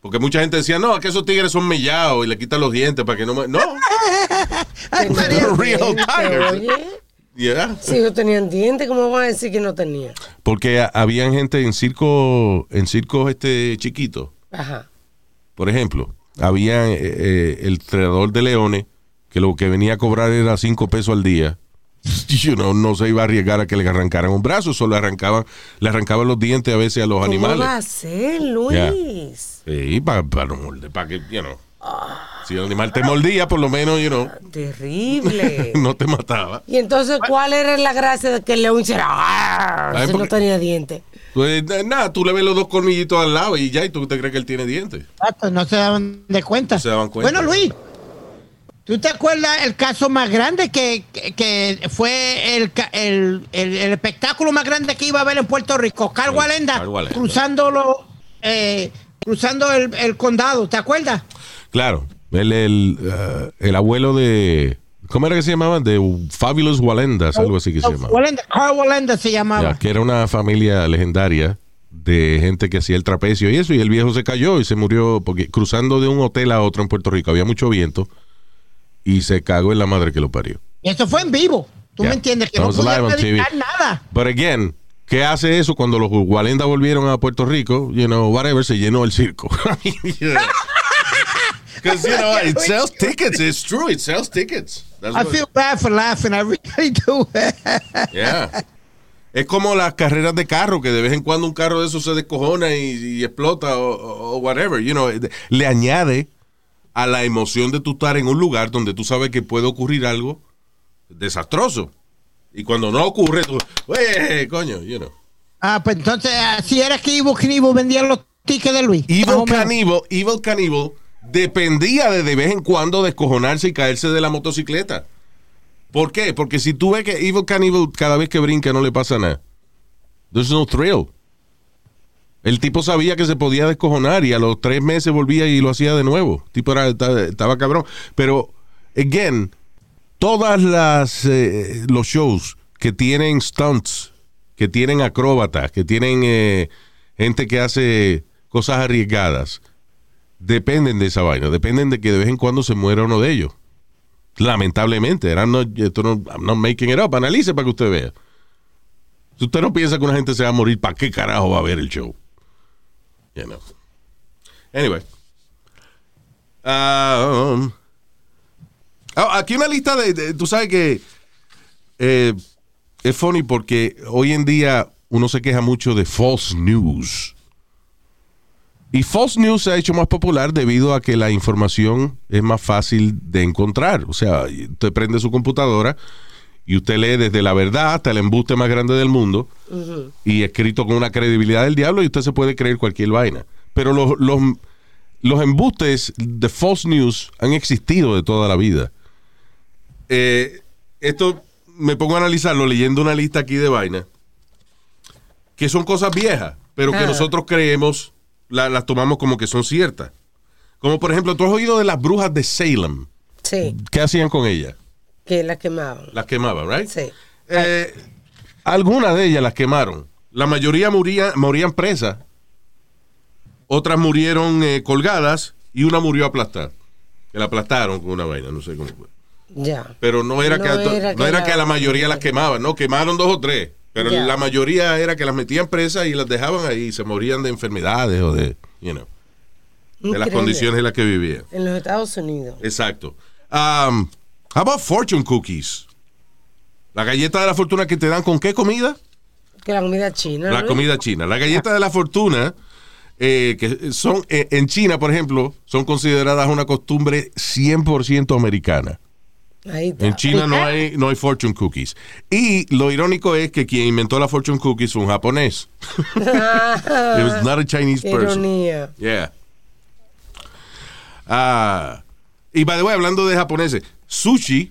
Porque mucha gente decía, no, que esos tigres son mellados y le quitan los dientes para que no... me-". No, [LAUGHS] they're real tigers. Yeah. si ellos tenían dientes, ¿cómo van a decir que no tenían? Porque ha- habían gente en circo, en circos este chiquitos, Ajá. por ejemplo, había eh, eh, el entrenador de leones que lo que venía a cobrar era cinco pesos al día. [LAUGHS] You know, no se iba a arriesgar a que le arrancaran un brazo, solo le arrancaban, le arrancaban los dientes a veces a los ¿Cómo animales. va a ser, Luis? Sí, para morder, para que, you know. Si el animal te mordía, por lo menos, you know, Terrible. [LAUGHS] no te mataba. y entonces, ¿cuál era la gracia de que el león hiciera Ay, si no porque- tenía dientes? Pues nada, tú le ves los dos colmillitos al lado y ya, y tú te crees que él tiene dientes. Exacto, no se daban de cuenta. No se daban cuenta. Bueno, Luis, ¿tú te acuerdas el caso más grande que, que, que fue el, el, el- el espectáculo más grande que iba a haber en Puerto Rico? Carl Sí, Walenda, Carl Walenda. cruzando, lo- eh, cruzando el, el condado, ¿te acuerdas? Claro, el, el, eh, el abuelo de. ¿Cómo era que se llamaba? De Fabulous Walendas, algo así que se llamaba. Walenda, Carl Walenda se llamaba. Ya, que era una familia legendaria de gente que hacía el trapecio y eso, y el viejo se cayó y se murió porque cruzando de un hotel a otro en Puerto Rico había mucho viento y se cagó en la madre que lo parió. Y eso fue en vivo. ¿Tú me entiendes? Que no TV. editar nada. But again, ¿qué hace eso cuando los Walenda volvieron a Puerto Rico? You know, whatever, se llenó el circo. [LAUGHS] Because, you know, [LAUGHS] it sells tickets. It's true. It sells tickets. That's I feel bad for laughing. I really do. [LAUGHS] Yeah. Es como las carreras de carro, que de vez en cuando un carro de esos se descojona y, y explota o, whatever. You know, le añade a la emoción de tú estar en un lugar donde tú sabes que puede ocurrir algo desastroso. Y cuando no ocurre, tú, "Wey, coño, you know. ah, pues entonces, así era que Ivo Knievel vendía los tickets de Luis. Evil o menos. Cannibal, Evil Cannibal dependía de de vez en cuando descojonarse y caerse de la motocicleta. ¿Por qué? Porque si tú ves que Evil Cannibal cada vez que brinca no le pasa nada. There's no thrill. El tipo sabía que se podía descojonar y a los tres meses volvía y lo hacía de nuevo. El tipo era, estaba, cabrón. Pero, again, todas las eh, los shows que tienen stunts, que tienen acróbatas, que tienen eh, gente que hace cosas arriesgadas, dependen de esa vaina, dependen de que de vez en cuando se muera uno de ellos. Lamentablemente, eran no, esto no, I'm not making it up, analice para que usted vea. Si usted no piensa que una gente se va a morir, ¿para qué carajo va a ver el show? You know. Anyway. Um, oh, aquí una lista de, de- tú sabes que eh, es funny porque hoy en día uno se queja mucho de false news. Y false news se ha hecho más popular debido a que la información es más fácil de encontrar. O sea, usted prende su computadora y usted lee desde la verdad hasta el embuste más grande del mundo y escrito con una credibilidad del diablo y usted se puede creer cualquier vaina. Pero los, los, los embustes de false news han existido de toda la vida. Eh, esto me pongo a analizarlo leyendo una lista aquí de vainas que son cosas viejas, pero que Ah. nosotros creemos, la- las tomamos como que son ciertas. Como por ejemplo, tú has oído de las brujas de Salem. Sí, ¿Qué hacían con ellas? que la quemaban. Las quemaban, ¿right? Sí. Eh, algunas de ellas las quemaron. La mayoría moría- morían presas. Otras murieron eh, colgadas y una murió aplastada. Que la aplastaron con una vaina, no sé cómo fue. Ya. Pero no era, No que, no era la- que a la mayoría las quemaban, no, quemaron dos o tres. Pero la mayoría era que las metían presas y las dejaban ahí y se morían de enfermedades o de, you know, de las condiciones en las que vivían. En los Estados Unidos. Exacto. Um, how about fortune cookies? La galleta de la fortuna que te dan con qué comida? Que la comida china. La ¿no? comida china. La galleta de la fortuna, eh, que son eh, en China, por ejemplo, son consideradas una costumbre 100% americana. Ahí está. En China no hay, no hay fortune cookies. Y lo irónico es que quien inventó la fortune cookies fue un japonés. [LAUGHS] It was not a Chinese Qué person. ironía. Yeah. Ah, y by the way, hablando de japoneses, sushi,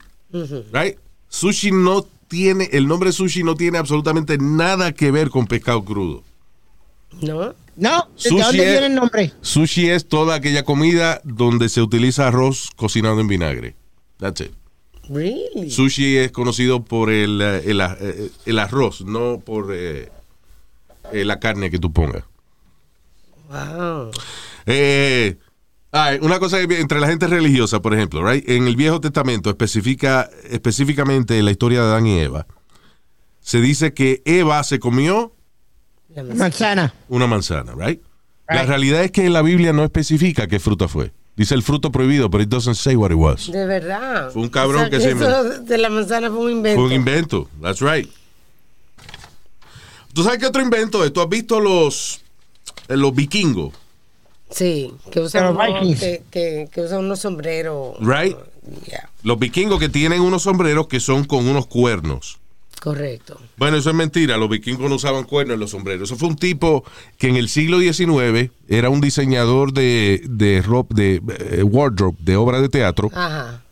right? Sushi no tiene, el nombre sushi no tiene absolutamente nada que ver con pescado crudo. ¿No? No, ¿de dónde es- viene el nombre? Sushi es toda aquella comida donde se utiliza arroz cocinado en vinagre. That's it. Really? Sushi es conocido por el, eh, el, eh, el arroz, no por eh, eh, la carne que tú pongas. Wow. Eh, ay, una cosa que entre la gente religiosa, por ejemplo, right? en el Viejo Testamento, especifica, específicamente en la historia de Adán y Eva, se dice que Eva se comió. Manzana. una manzana, right? La realidad es que la Biblia no especifica qué fruta fue. Dice el fruto prohibido, pero it doesn't say what it was. De verdad. Fue un cabrón que se Eso de la manzana fue un invento. Fue un invento. That's right. ¿Tú sabes qué otro invento es? ¿Tú has visto los, eh, los vikingos? Sí, que usan, unos, Vikings. que, que, que usan unos sombreros. Right. Yeah, Los vikingos que tienen unos sombreros que son con unos cuernos. Correcto. Bueno, eso es mentira. Los vikingos no usaban cuernos en los sombreros. Eso fue un tipo que en el siglo XIX era un diseñador de, de, ropa, de eh, wardrobe, de obra de teatro. Ajá.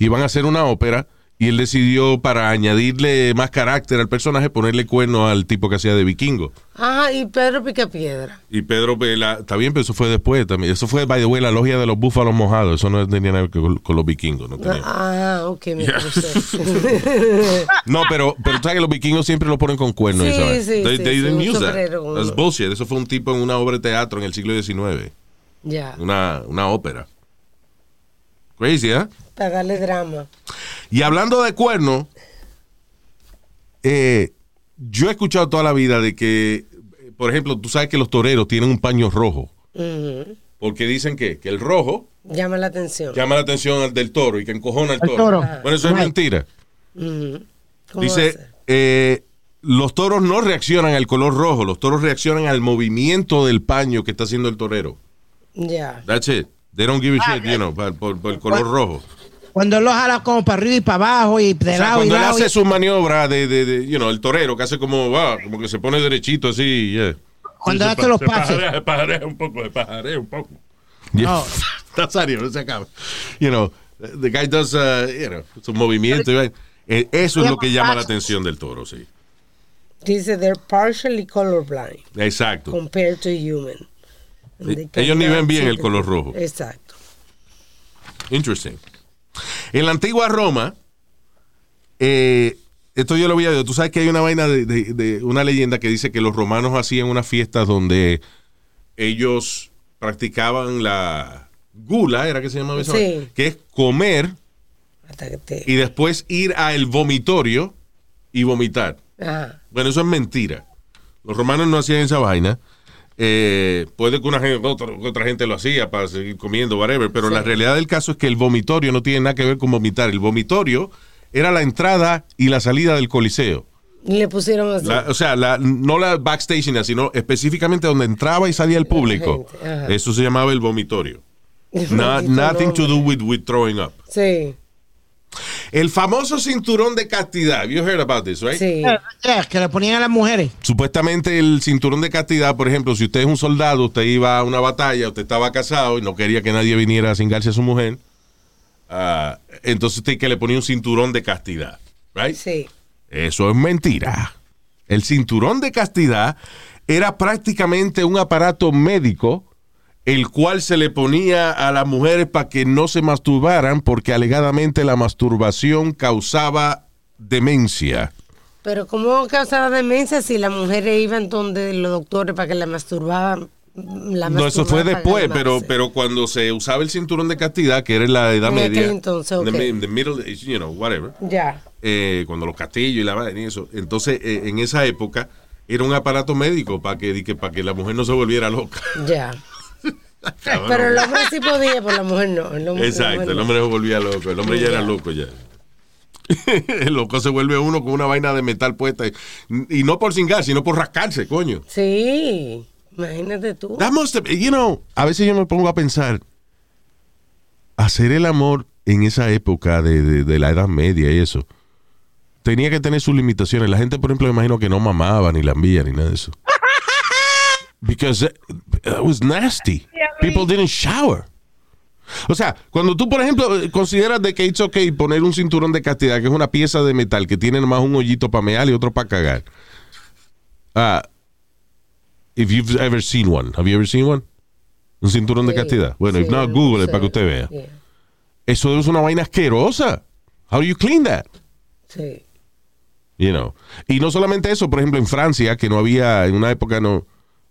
Iban a hacer una ópera y él decidió, para añadirle más carácter al personaje, ponerle cuerno al tipo que hacía de vikingo. Ajá, y Pedro Picapiedra. Y Pedro Vela, está bien, pero eso fue después también. Eso fue, by the way, la logia de los búfalos mojados. Eso no tenía nada que ver con, con los vikingos. No, tenía. Ah, ok, me Yeah. [LAUGHS] no pero, pero sabes que los vikingos siempre lo ponen con cuernos. Sí, ¿sabes? sí, they, sí, they didn't use that. That's bullshit. Eso fue un tipo en una obra de teatro en el siglo XIX. ya, Una, una ópera. Crazy, ¿eh? para darle drama. Y hablando de cuernos, eh, yo he escuchado toda la vida de que, por ejemplo, tú sabes que los toreros tienen un paño rojo. Porque dicen que, que el rojo Llama la atención. llama la atención al del toro y que encojona al toro. toro. Bueno, eso es Right. mentira. Ujú. ¿Cómo va a Dice, ser? eh, los toros no reaccionan al color rojo, los toros reaccionan al movimiento del paño que está haciendo el torero. Ya. That's it. They don't give a shit, you know, por, por- por el color rojo. Cuando él lo jala como para arriba y para abajo y de O sea, lado y cuando él lado. hace y- su maniobra de, de, de, you know, el torero, que hace como, ah, como que se pone derechito así, yeah. Cuando Sí, hace los pa- pases. Se pajarea, pajarea un poco, se pajarea un poco. Yeah. No. [LAUGHS] Nazario, no se acaba. You know, the guy does, uh, you know, su movimiento. y- eh, Eso es lo que llama la atención del toro, sí. Dice, they're partially colorblind Exacto. compared to human. They Ellos ni ven bien el the- color rojo. Exacto. Interesting. En la antigua Roma, eh, esto yo lo había oído. Tú sabes que hay una vaina de, de- de una leyenda que dice que los romanos hacían unas fiestas donde ellos practicaban la gula, era que se llamaba eso, Sí. que es comer Hasta que te... y después ir al vomitorio y vomitar. Ajá. Bueno, eso es mentira. Los romanos no hacían esa vaina. Eh, puede que una gente, otra, otra gente lo hacía para seguir comiendo, whatever, pero la realidad del caso es que el vomitorio no tiene nada que ver con vomitar. El vomitorio era la entrada y la salida del coliseo. Le pusieron así. La- o sea, la- no la backstage, sino específicamente donde entraba y salía el público. gente. Eso se llamaba el vomitorio. Not- nothing to do with, with throwing up. Sí, El famoso cinturón de castidad. You heard about this, right? sí. Eh, eh, que le ponían a las mujeres. Supuestamente el cinturón de castidad, por ejemplo, si usted es un soldado, usted iba a una batalla, usted estaba casado y no quería que nadie viniera a cingarse a su mujer, ah, entonces usted que le ponía un cinturón de castidad, right? Sí. Eso es mentira. El cinturón de castidad era prácticamente un aparato médico el cual se le ponía a las mujeres para que no se masturbaran porque alegadamente la masturbación causaba demencia. Pero ¿cómo causaba demencia si las mujeres iban donde los doctores para que la masturbaban? La No, eso fue después, pero, pero cuando se usaba el cinturón de castidad, que era en la edad En media, the middle age, you know, whatever, Ya. eh, cuando los castillos y la vaina y eso, entonces eh, en esa época era un aparato médico para que, para que la mujer no se volviera loca. Ya. [LAUGHS] Pero el hombre sí podía, pero la mujer no. El hombre, Exacto, el no. hombre se volvía loco, el hombre ya era loco ya. [LAUGHS] el loco se vuelve uno con una vaina de metal puesta y, no por cingar, sino por rascarse, coño. Sí, imagínate tú. You know, a veces yo me pongo a pensar, hacer el amor en esa época de, de- de la Edad Media y eso, tenía que tener sus limitaciones. La gente, por ejemplo, me imagino que no mamaba ni lambía ni nada de eso. Because it, it was nasty. People didn't shower. O sea, cuando tú, por ejemplo, eh, consideras de que it's okay poner un cinturón de castidad, que es una pieza de metal que tiene nomás un hoyito para mear y otro para cagar. Ah, if you've ever seen one, have you ever seen one? Un cinturón de castidad. Bueno, if sí, not, no Google para que usted vea. Yeah, Eso es una vaina asquerosa. How do you clean that? Sí. You know. Y no solamente eso, por ejemplo, en Francia, que no había, en una época no,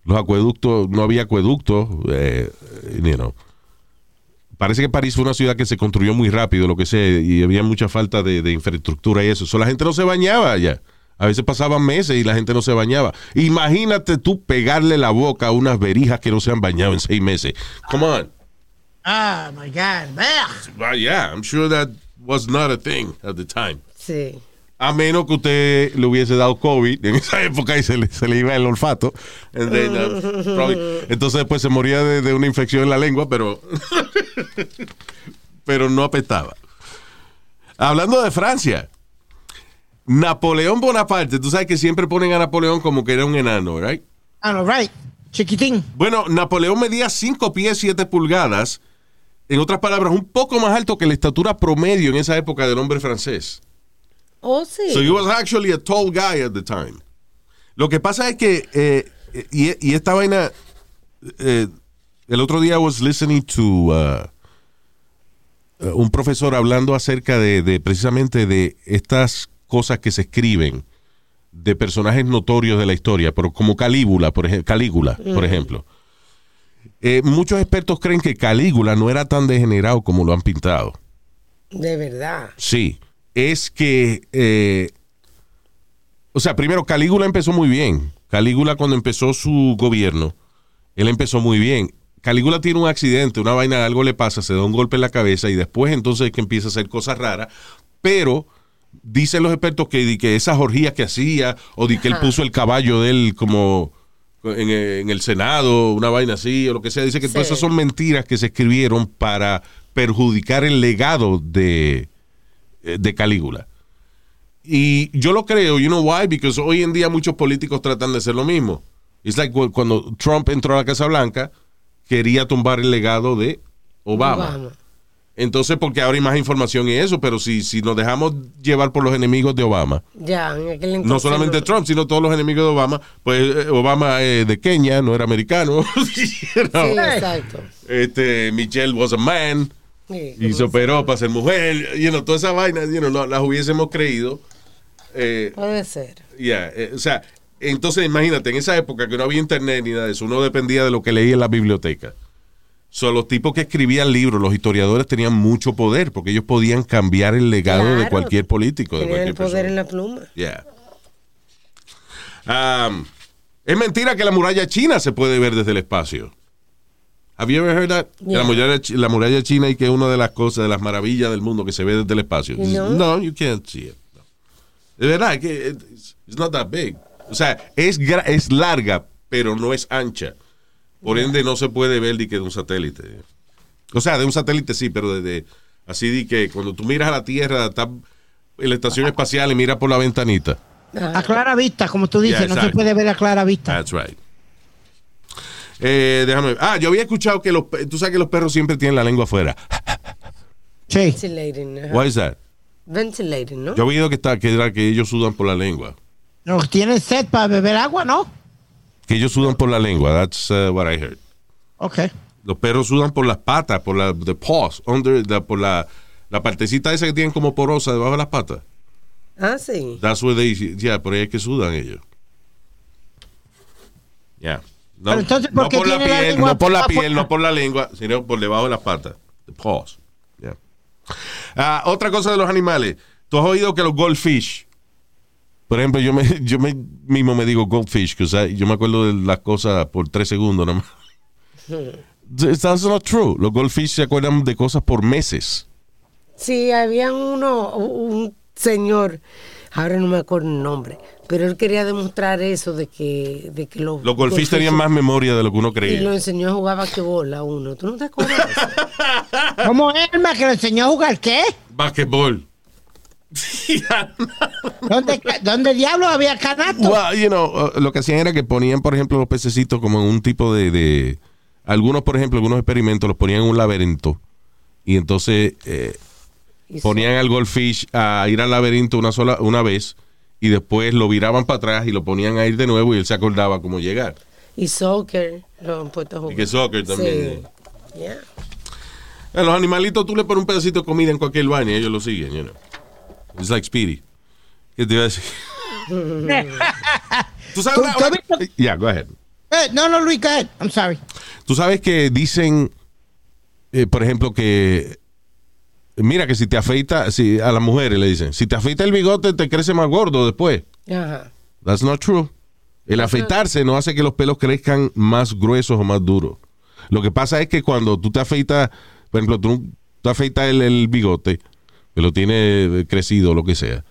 los acueductos, no había acueductos, eh, you know. Parece que París fue una ciudad que se construyó muy rápido, lo que sé, y había mucha falta de, de infraestructura y eso. So, la gente no se bañaba allá. A veces pasaban meses y la gente no se bañaba. Imagínate tú pegarle la boca a unas verijas que no se han bañado en seis meses. Come on. Oh my God. Well, yeah, I'm sure that was not a thing at the time. Sí. A menos que usted le hubiese dado COVID en esa época y se le, se le iba el olfato. Then, uh, probably- entonces después se moría de, de una infección en la lengua, pero, [LAUGHS] pero no apestaba. Hablando de Francia, Napoleón Bonaparte, tú sabes que siempre ponen a Napoleón como que era un enano, ¿right? Know, right. Chiquitín. Bueno, Napoleón medía 5 pies 7 pulgadas. En otras palabras, un poco más alto que la estatura promedio en esa época del hombre francés. Oh, sí. So he was actually a tall guy at the time. Lo que pasa es que, eh, y, y esta vaina, eh, el otro día I was listening to uh, uh, un profesor hablando acerca de, de precisamente de estas cosas que se escriben de personajes notorios de la historia, pero como Calígula, por ejemplo, Calígula, por ejemplo. Eh, muchos expertos creen que Calígula no era tan degenerado como lo han pintado. De verdad. Sí, es que, eh, o sea, primero Calígula empezó muy bien. Calígula cuando empezó su gobierno, él empezó muy bien. Calígula tiene un accidente, una vaina, algo le pasa, se da un golpe en la cabeza y después entonces es que empieza a hacer cosas raras, pero dicen los expertos que, que esas orgías que hacía o de que él puso el caballo de él como en, en el Senado, una vaina así o lo que sea, dice que todas esas son mentiras que se escribieron para perjudicar el legado de, de Calígula. Y yo lo creo, you know why? Because hoy en día muchos políticos tratan de hacer lo mismo. It's like cu- cuando Trump entró a la Casa Blanca, quería tumbar el legado de Obama. Obama. Entonces, porque ahora hay más información y eso, pero si, si nos dejamos llevar por los enemigos de Obama, Ya, en aquel entonces. no solamente no. Trump, sino todos los enemigos de Obama, pues eh, Obama es de Kenia, no era americano. You [LAUGHS] know. Sí, exacto. Este, Michelle was a man Sí, y se operó para ser mujer. You know, todas esas vainas, you know, no- las hubiésemos creído. Eh, Puede ser. ya, eh, o sea, entonces imagínate, en esa época que no había internet ni nada de eso, uno dependía de lo que leía en la biblioteca. So, los tipos que escribían libros, los historiadores tenían mucho poder porque ellos podían cambiar el legado de cualquier político, de Tenían cualquier el poder persona. en la pluma. Yeah. Um, es mentira que la muralla china se puede ver desde el espacio. Have you ever heard that? Yeah. La, muralla, chi- la muralla china y que es una de las cosas, de las maravillas del mundo que se ve desde el espacio. No. No, you can't see it. No. De verdad, es que it's, not that big. O sea, es, es larga, pero no es ancha. Por ende, no se puede ver de que de un satélite. O sea, de un satélite sí, pero desde así de que cuando tú miras a la Tierra, estás en la estación espacial y miras por la ventanita. A clara vista, como tú dices, no se puede ver a clara vista. That's right. Eh, déjame ver. Ah, yo había escuchado que los, tú sabes que los perros siempre tienen la lengua afuera. Sí. Ventilating. ajá. Why is that? Ventilating, ¿no? Yo he oído que está que, era que ellos sudan por la lengua. No, tienen sed para beber agua, ¿no? Que ellos sudan por la lengua. That's uh, what I heard. Ok. Los perros sudan por las patas, por la the paws, under the- por la, la partecita esa que tienen como porosa debajo de las patas. Ah, sí. That's where they, yeah, por ahí es que sudan ellos. Yeah. No, Pero entonces, ¿por no qué por la tiene la piel, lengua no por la afuera? piel, no por la lengua, sino por debajo de las patas. The paws. Yeah. Ah, otra cosa de los animales. Tú has oído que los goldfish, por ejemplo, yo me, [LAUGHS] yo me, mismo me digo goldfish, que o sea, yo me acuerdo de las cosas por tres segundos nada más. [LAUGHS] That's not true. Los goldfish se acuerdan de cosas por meses. Sí, había uno, un señor, ahora no me acuerdo el nombre, pero él quería demostrar eso de que, de que los, Los goldfish tenían más memoria de lo que uno Y creía. lo enseñó a jugar basquetbol a uno. ¿Tú no te acuerdas? [LAUGHS] ¿Cómo Elma que le enseñó a jugar qué? Basquetbol. ¿Dónde, dónde diablos había canasto? Well, you know, uh, lo que hacían era que ponían, por ejemplo, los pececitos como en un tipo de, de- algunos, por ejemplo, algunos experimentos los ponían en un laberinto y entonces eh, Y ponían al goldfish a ir al laberinto una sola una vez y después lo viraban para atrás y lo ponían a ir de nuevo y él se acordaba cómo llegar. Y soccer lo han puesto a jugar. Y que soccer también. Sí. Yeah. A los animalitos tú le pones un pedacito de comida en cualquier baño y ellos lo siguen, you know. It's like Speedy. ¿Qué te iba a decir? [LAUGHS] ¿Tú sabes ¿Tú- una- tú has una- visto- Yeah, go ahead. Eh, no, no, Luis, go ahead. I'm sorry. Tú sabes que dicen, eh, por ejemplo, que mira que si te afeita, si a las mujeres le dicen, si te afeita el bigote te crece más gordo después. Ajá. That's not true. El afeitarse no hace que los pelos crezcan más gruesos o más duros. Lo que pasa es que cuando tú te afeitas, por ejemplo, tú te afeitas el, el bigote, que lo tiene crecido o lo que sea,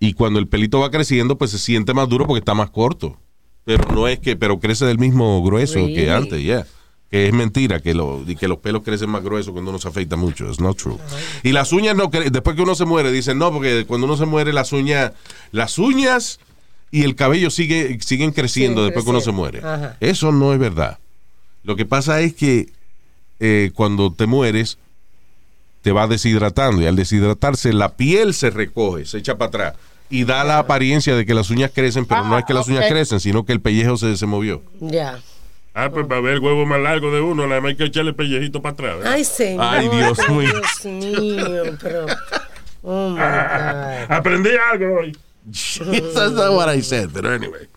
y cuando el pelito va creciendo, pues se siente más duro porque está más corto. Pero no es que, pero crece del mismo grueso que antes, ya. Que es mentira que, lo, y que los pelos crecen más gruesos cuando uno se afeita mucho. It's not true. Y las uñas no cre- después que uno se muere, dicen no, porque cuando uno se muere, las uñas, las uñas y el cabello sigue, siguen creciendo después que uno se muere. Ajá. Eso no es verdad. Lo que pasa es que eh, cuando te mueres, te va deshidratando y al deshidratarse la piel se recoge, se echa para atrás y da la apariencia de que las uñas crecen, pero no es que las uñas ok. crecen, sino que el pellejo se, se movió. Ya. Ah, pues para ver el huevo más largo de uno, nada más hay que echarle pellejito para atrás. ¿verdad? Ay, señor. Ay, Dios mío. Dios mío, pero. Oh my God. Aprendí algo hoy. [LAUGHS] That's not what I said, but anyway.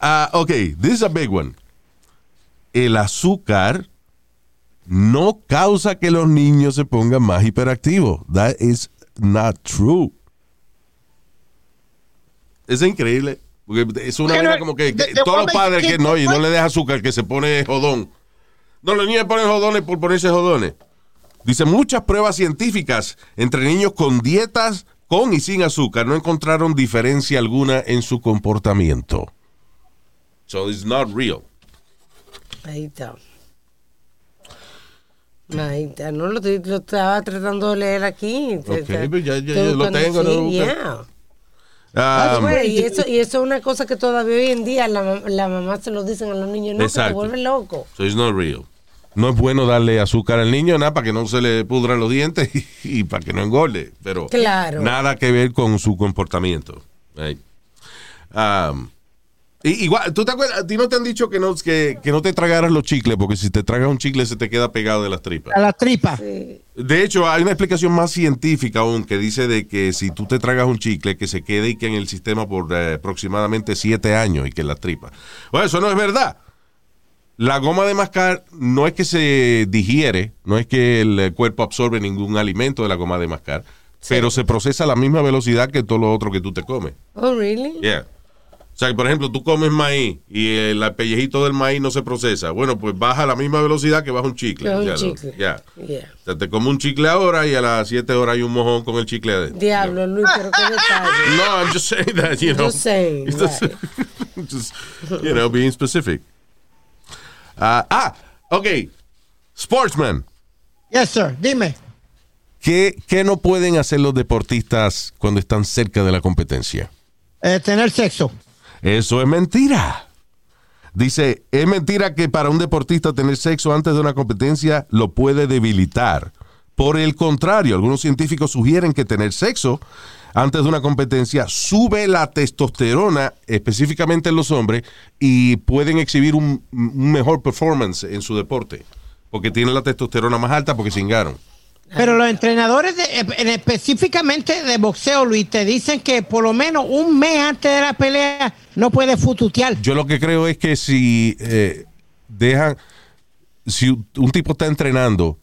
Ah, ok, this is a big one. El azúcar no causa que los niños se pongan más hiperactivos. That is not true. Es increíble. Porque es una vaina no- como que, que de- de todos los padres que- que no, y no le deja azúcar, que se pone jodón. No, los niños ponen jodones por ponerse jodones. Dice, muchas pruebas científicas entre niños con dietas con y sin azúcar no encontraron diferencia alguna en su comportamiento. So it's not real. Ahí está. Ahí está. No lo, estaba tratando de leer aquí. Ok, pues ya- ya- ya lo tengo, no sí, busco. yeah. Ah, Güey, y, eso, y eso es una cosa que todavía hoy en día la, la mamá se lo dicen a los niños. No, que te Exacto. vuelve loco. so it's not real. No es bueno darle azúcar al niño, nada, para que no se le pudran los dientes [LAUGHS] y, y para que no engorde. Pero Claro. nada que ver con su comportamiento. Right. Um, igual, ¿tú te acuerdas? A ti no te han dicho que no, que, que no te tragaras los chicles, porque si te tragas un chicle se te queda pegado de las tripas. A la tripa. De hecho, hay una explicación más científica aún que dice de que si tú te tragas un chicle, que se quede y que en el sistema por eh, aproximadamente siete años y que en las tripas. Bueno, eso no es verdad. La goma de mascar no es que se digiere, no es que el eh, cuerpo absorbe ningún alimento de la goma de mascar, pero se procesa a la misma velocidad que todo lo otro que tú te comes. Oh, really? Yeah. O sea, que, por ejemplo, tú comes maíz y el pellejito del maíz no se procesa. Bueno, pues baja a la misma velocidad que baja un chicle. Que un Ya lo- chicle. ya. Yeah. O sea, te come un chicle ahora y a las 7 horas hay un mojón con el chicle adentro. Diablo, Luis, pero qué detalle. [LAUGHS] No, I'm just saying that, you know. Just saying, [LAUGHS] Just, right. [LAUGHS] just, you know, being specific. Ah, ah, ok. Sportsman. Yes, sir. Dime. ¿Qué, ¿Qué no pueden hacer los deportistas cuando están cerca de la competencia? Eh, tener sexo. Eso es mentira. Dice, es mentira que para un deportista tener sexo antes de una competencia lo puede debilitar. Por el contrario, algunos científicos sugieren que tener sexo antes de una competencia sube la testosterona, específicamente en los hombres, y pueden exhibir un, mejor performance en su deporte. porque tienen la testosterona más alta porque cingaron. Pero los entrenadores de- en- específicamente de boxeo, Luis, te dicen que por lo menos un mes antes de la pelea no puedes fututear. Yo lo que creo es que si eh, dejan, si un tipo está entrenando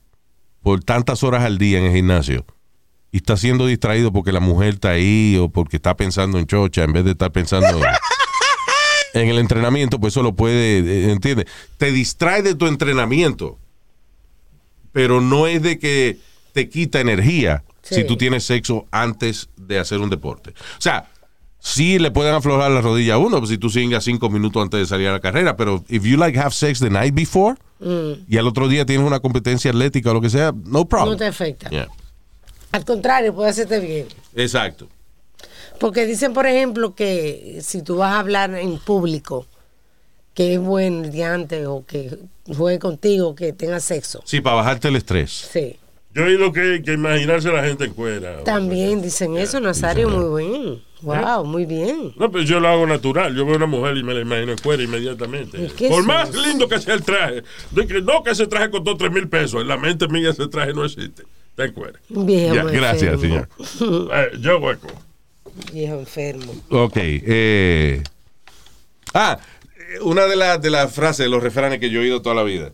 por tantas horas al día en el gimnasio y está siendo distraído porque la mujer está ahí o porque está pensando en chocha en vez de estar pensando en, [LAUGHS] en el entrenamiento, pues eso lo puede, eh, ¿entiendes? Te distrae de tu entrenamiento, pero no es de que te quita energía Sí. si tú tienes sexo antes de hacer un deporte. O sea, sí le pueden aflojar la rodilla a uno pues, si tú singas cinco minutos antes de salir a la carrera, pero if you like have sex the night before y al otro día tienes una competencia atlética o lo que sea, no problem. No te afecta. Yeah. Al contrario, puede hacerte bien. Exacto. Porque dicen, por ejemplo, que si tú vas a hablar en público, que es buen diante o que juegue contigo, que tenga sexo. Sí, para bajarte el estrés. Sí. Yo he oído que, que imaginarse a la gente en cuera. También dicen eso, Nazario, muy bien. Wow, muy bien. No, pero yo lo hago natural. Yo veo una mujer y me la imagino en cuera inmediatamente. ¿Y qué Por más lindo que sea el traje. de que no que ese traje costó 3 mil pesos. En la mente mía ese traje no existe. Está en cuera. Ya, enfermo. gracias, señor. [LAUGHS] Eh, yo hueco. Viejo enfermo. Ok. eh. Ah, eh, una de, las de las frases, de los refranes que yo he oído toda la vida.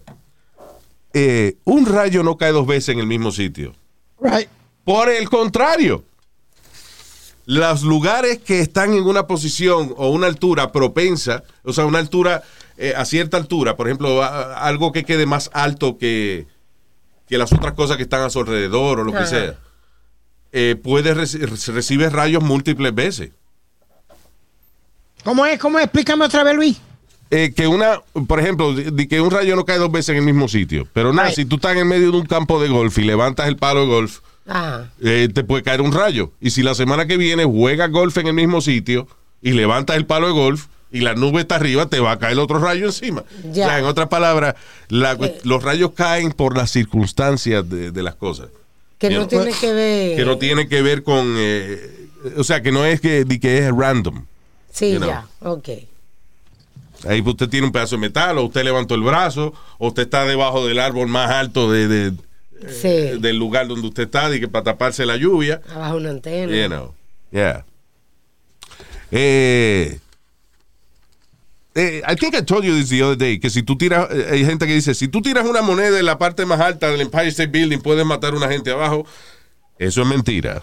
Eh, un rayo no cae dos veces en el mismo sitio. Right. Por el contrario, los lugares que están en una posición o una altura propensa, o sea, una altura eh, a cierta altura, por ejemplo, a- a- algo que quede más alto que, que las otras cosas que están a su alrededor o lo que sea, eh, puede reci- recibir rayos múltiples veces. ¿Cómo es? ¿Cómo es? Explícame otra vez, Luis. Eh, que una, por ejemplo, de, que un rayo no cae dos veces en el mismo sitio. Pero nada, Right. si tú estás en medio de un campo de golf y levantas el palo de golf, Ajá. eh, te puede caer un rayo. Y si la semana que viene juegas golf en el mismo sitio y levantas el palo de golf y la nube está arriba, te va a caer otro rayo encima. Ya. O sea, en otras palabras, la- los rayos caen por las circunstancias de, de las cosas. Que no tiene que ver. Que no tiene que ver con... eh, o sea, que no es que, de que es random. Sí, you know. ya. Ok. Ahí usted tiene un pedazo de metal, o usted levantó el brazo, o usted está debajo del árbol más alto de, de- Sí. del lugar donde usted está, y que para taparse la lluvia. Abajo una antena. You know. Yeah. Eh, eh, I think I told you this the other day, que si tú tiras, eh, hay gente que dice, si tú tiras una moneda en la parte más alta del Empire State Building, puedes matar a una gente abajo. Eso es mentira.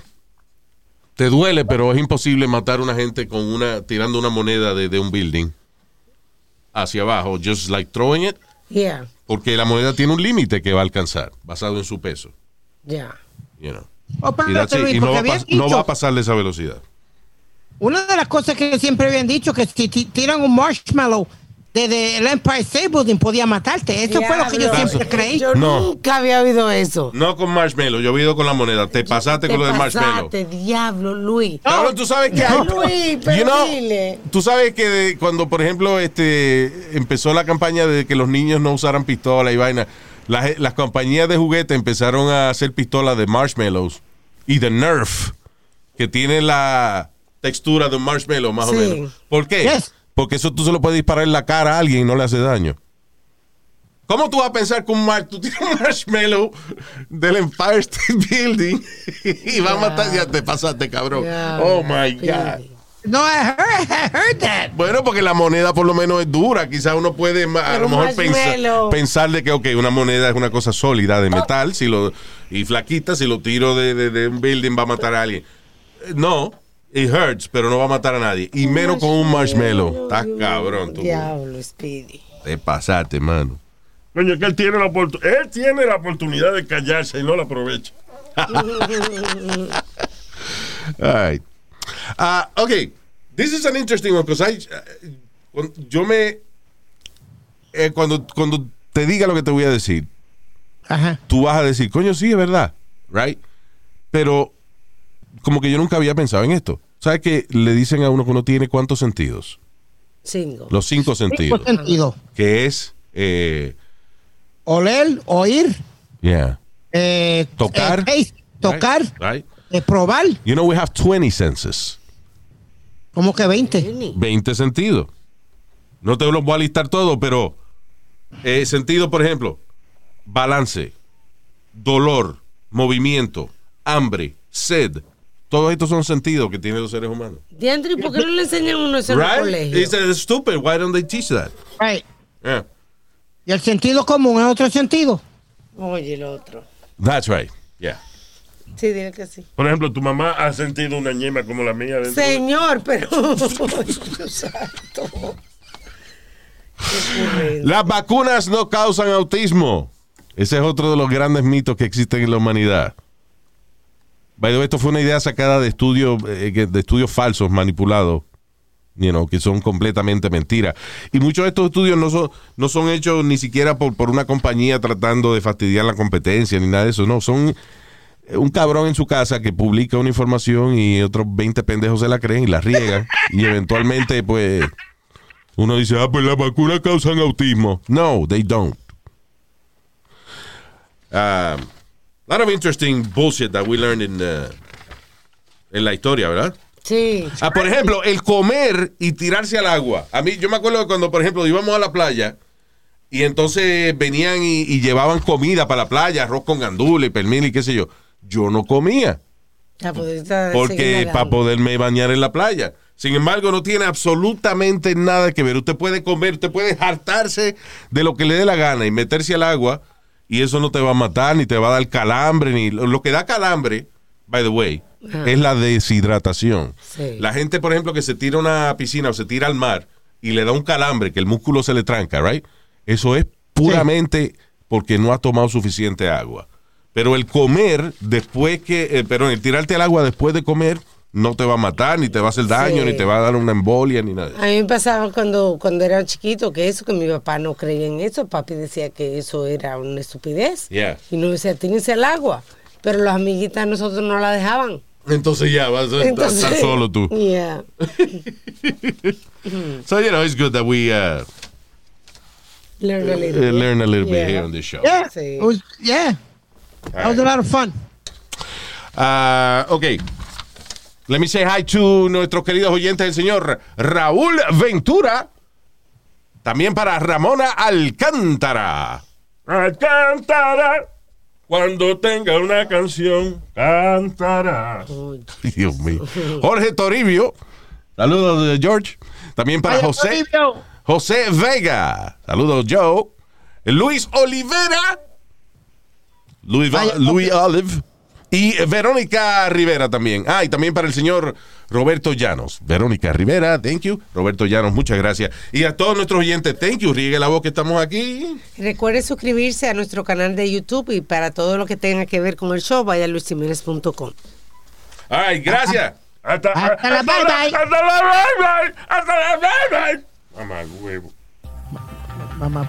Te duele, pero es imposible matar a una gente con una, tirando una moneda de, de un building hacia abajo, just like throwing it, Yeah. porque la moneda tiene un límite que va a alcanzar, basado en su peso. Ya. You know. Oh, Y. Luis, Y no, va pas- no dicho- va a pasar de esa velocidad. Una de las cosas que siempre habían dicho que si ti- tiran un marshmallow desde el Empire State Building podía matarte. Eso fue lo que yo siempre creí. Yo No. nunca había oído eso. No con marshmallow, yo he ido con la moneda. Te pasaste Te con lo del marshmallow. pasaste, diablo, Luis. Cabrón, tú sabes que. Ya, Luis, pero You know, dile. Tú sabes que de- cuando, por ejemplo, este empezó la campaña de que los niños no usaran pistola y vaina, las, las compañías de juguete empezaron a hacer pistolas de marshmallows y de Nerf, que tiene la textura de un marshmallow, más Sí. o menos. ¿Por qué? Yes. Porque eso tú se lo puedes disparar en la cara a alguien y no le hace daño. ¿Cómo tú vas a pensar que un mar tú tienes un marshmallow del Empire State Building [LAUGHS] y va a matar? Ya te pasaste, cabrón. Oh my God. No, I heard, I heard that. Bueno, porque la moneda por lo menos es dura. Quizás uno puede a lo mejor pensar, de que, ok, una moneda es una cosa sólida de metal si lo, y flaquita. Si lo tiro de, de- de un building va a matar a alguien. Eh, No, it hurts, pero no va a matar a nadie. Y menos con un marshmallow. Estás cabrón tú. Diablo, Speedy. Te pasaste, mano. Coño, que él tiene la oportunidad. Él tiene la oportunidad de callarse y no la aprovecha. [LAUGHS] All right. Ah, okay. This is an interesting one because I, uh, cuando- yo me eh, cuando cuando te diga lo que te voy a decir, Ajá. tú vas a decir, coño, sí, es verdad, right? Pero como que yo nunca había pensado en esto. ¿Sabes que le dicen a uno que uno tiene cuántos sentidos? Cinco. Los cinco sentidos. Cinco sentidos. Que es, eh, Oler, oír, yeah, eh, Tocar. eh, taste, tocar, right, right. eh, probar, You know, we have 20 senses. como que 20. Jenny. 20 sentidos. No te los voy a listar todos, pero eh, sentido, por ejemplo, balance, dolor, movimiento, hambre, sed. Todos estos son sentidos que tienen los seres humanos. Diandri, ¿por qué no le enseñan uno eso en el Right? colegio? It's uh, stupid. Why don't they teach that? Right. Yeah. Y el sentido común es otro sentido. Oye, el otro. That's right. Yeah. Sí, dile que sí. Por ejemplo, tu mamá ha sentido una ñema como la mía dentro de- Señor, pero. [LAUGHS] Santo. Las vacunas no causan autismo. Ese es otro de los grandes mitos que existen en la humanidad. By the way, esto fue una idea sacada de estudios, eh, de estudios falsos, manipulados, you know, que son completamente mentiras. Y muchos de estos estudios no son, no son hechos ni siquiera por, por una compañía tratando de fastidiar la competencia ni nada de eso. No, son eh, un cabrón en su casa que publica una información y otros 20 pendejos se la creen y la riegan. y eventualmente, pues, uno dice, ah, pues las vacunas causan autismo. No, they don't. Um, lot of interesting bullshit that we learned in, uh, en la historia, ¿verdad? Sí. Ah, por ejemplo, el comer y tirarse al agua. A mí, yo me acuerdo cuando, por ejemplo, íbamos a la playa y entonces venían y, y llevaban comida para la playa, arroz con gandules, pernil y qué sé yo. Yo no comía estar porque para poderme bañar en la playa. Sin embargo, no tiene absolutamente nada que ver. Usted puede comer, usted puede hartarse de lo que le dé la gana y meterse al agua y eso no te va a matar, ni te va a dar calambre, ni lo que da calambre, by the way, es la deshidratación. Sí. La gente, por ejemplo, que se tira a una piscina o se tira al mar y le da un calambre, que el músculo se le tranca, right? Eso es puramente porque no ha tomado suficiente agua. Pero el comer después que, eh, pero el tirarte al agua después de comer no te va a matar, ni te va a hacer daño, Sí. ni te va a dar una embolia, ni nada. A mí me pasaba cuando, cuando era chiquito que eso, que mi papá no creía en eso. Papi decía que eso era una estupidez. Yeah. Y no decía, tírense al agua. Pero las amiguitas nosotros no la dejaban. Entonces ya vas a Entonces, estar solo tú. Yeah. [LAUGHS] So, you know, it's good that we uh, Learn a uh, little bit. learn a little bit here on this show. Yeah. Sí. It was, yeah. That was a lot of fun. Ah, ok. Let me say hi to nuestros queridos oyentes, el señor Raúl Ventura. También para Ramona Alcántara. Cantará. Cuando tenga una canción, cantará. [LAUGHS] Dios mío. Jorge Toribio. Saludos, eh, George. También para José. José Vega. Saludos, Joe. Luis Olivera. Luis, Luis Olive. Y Verónica Rivera también. Ah, y también para el señor Roberto Llanos. Verónica Rivera, thank you. Roberto Llanos, muchas gracias. Y a todos nuestros oyentes, thank you. Riegue la voz que estamos aquí. Recuerde suscribirse a nuestro canal de YouTube y para todo lo que tenga que ver con el show, vaya a luisiménez.com. Ay, gracias. Hasta, Hasta la bye, bye. Hasta la bye bye. Hasta la bye bye. Mamá huevo. Mamá.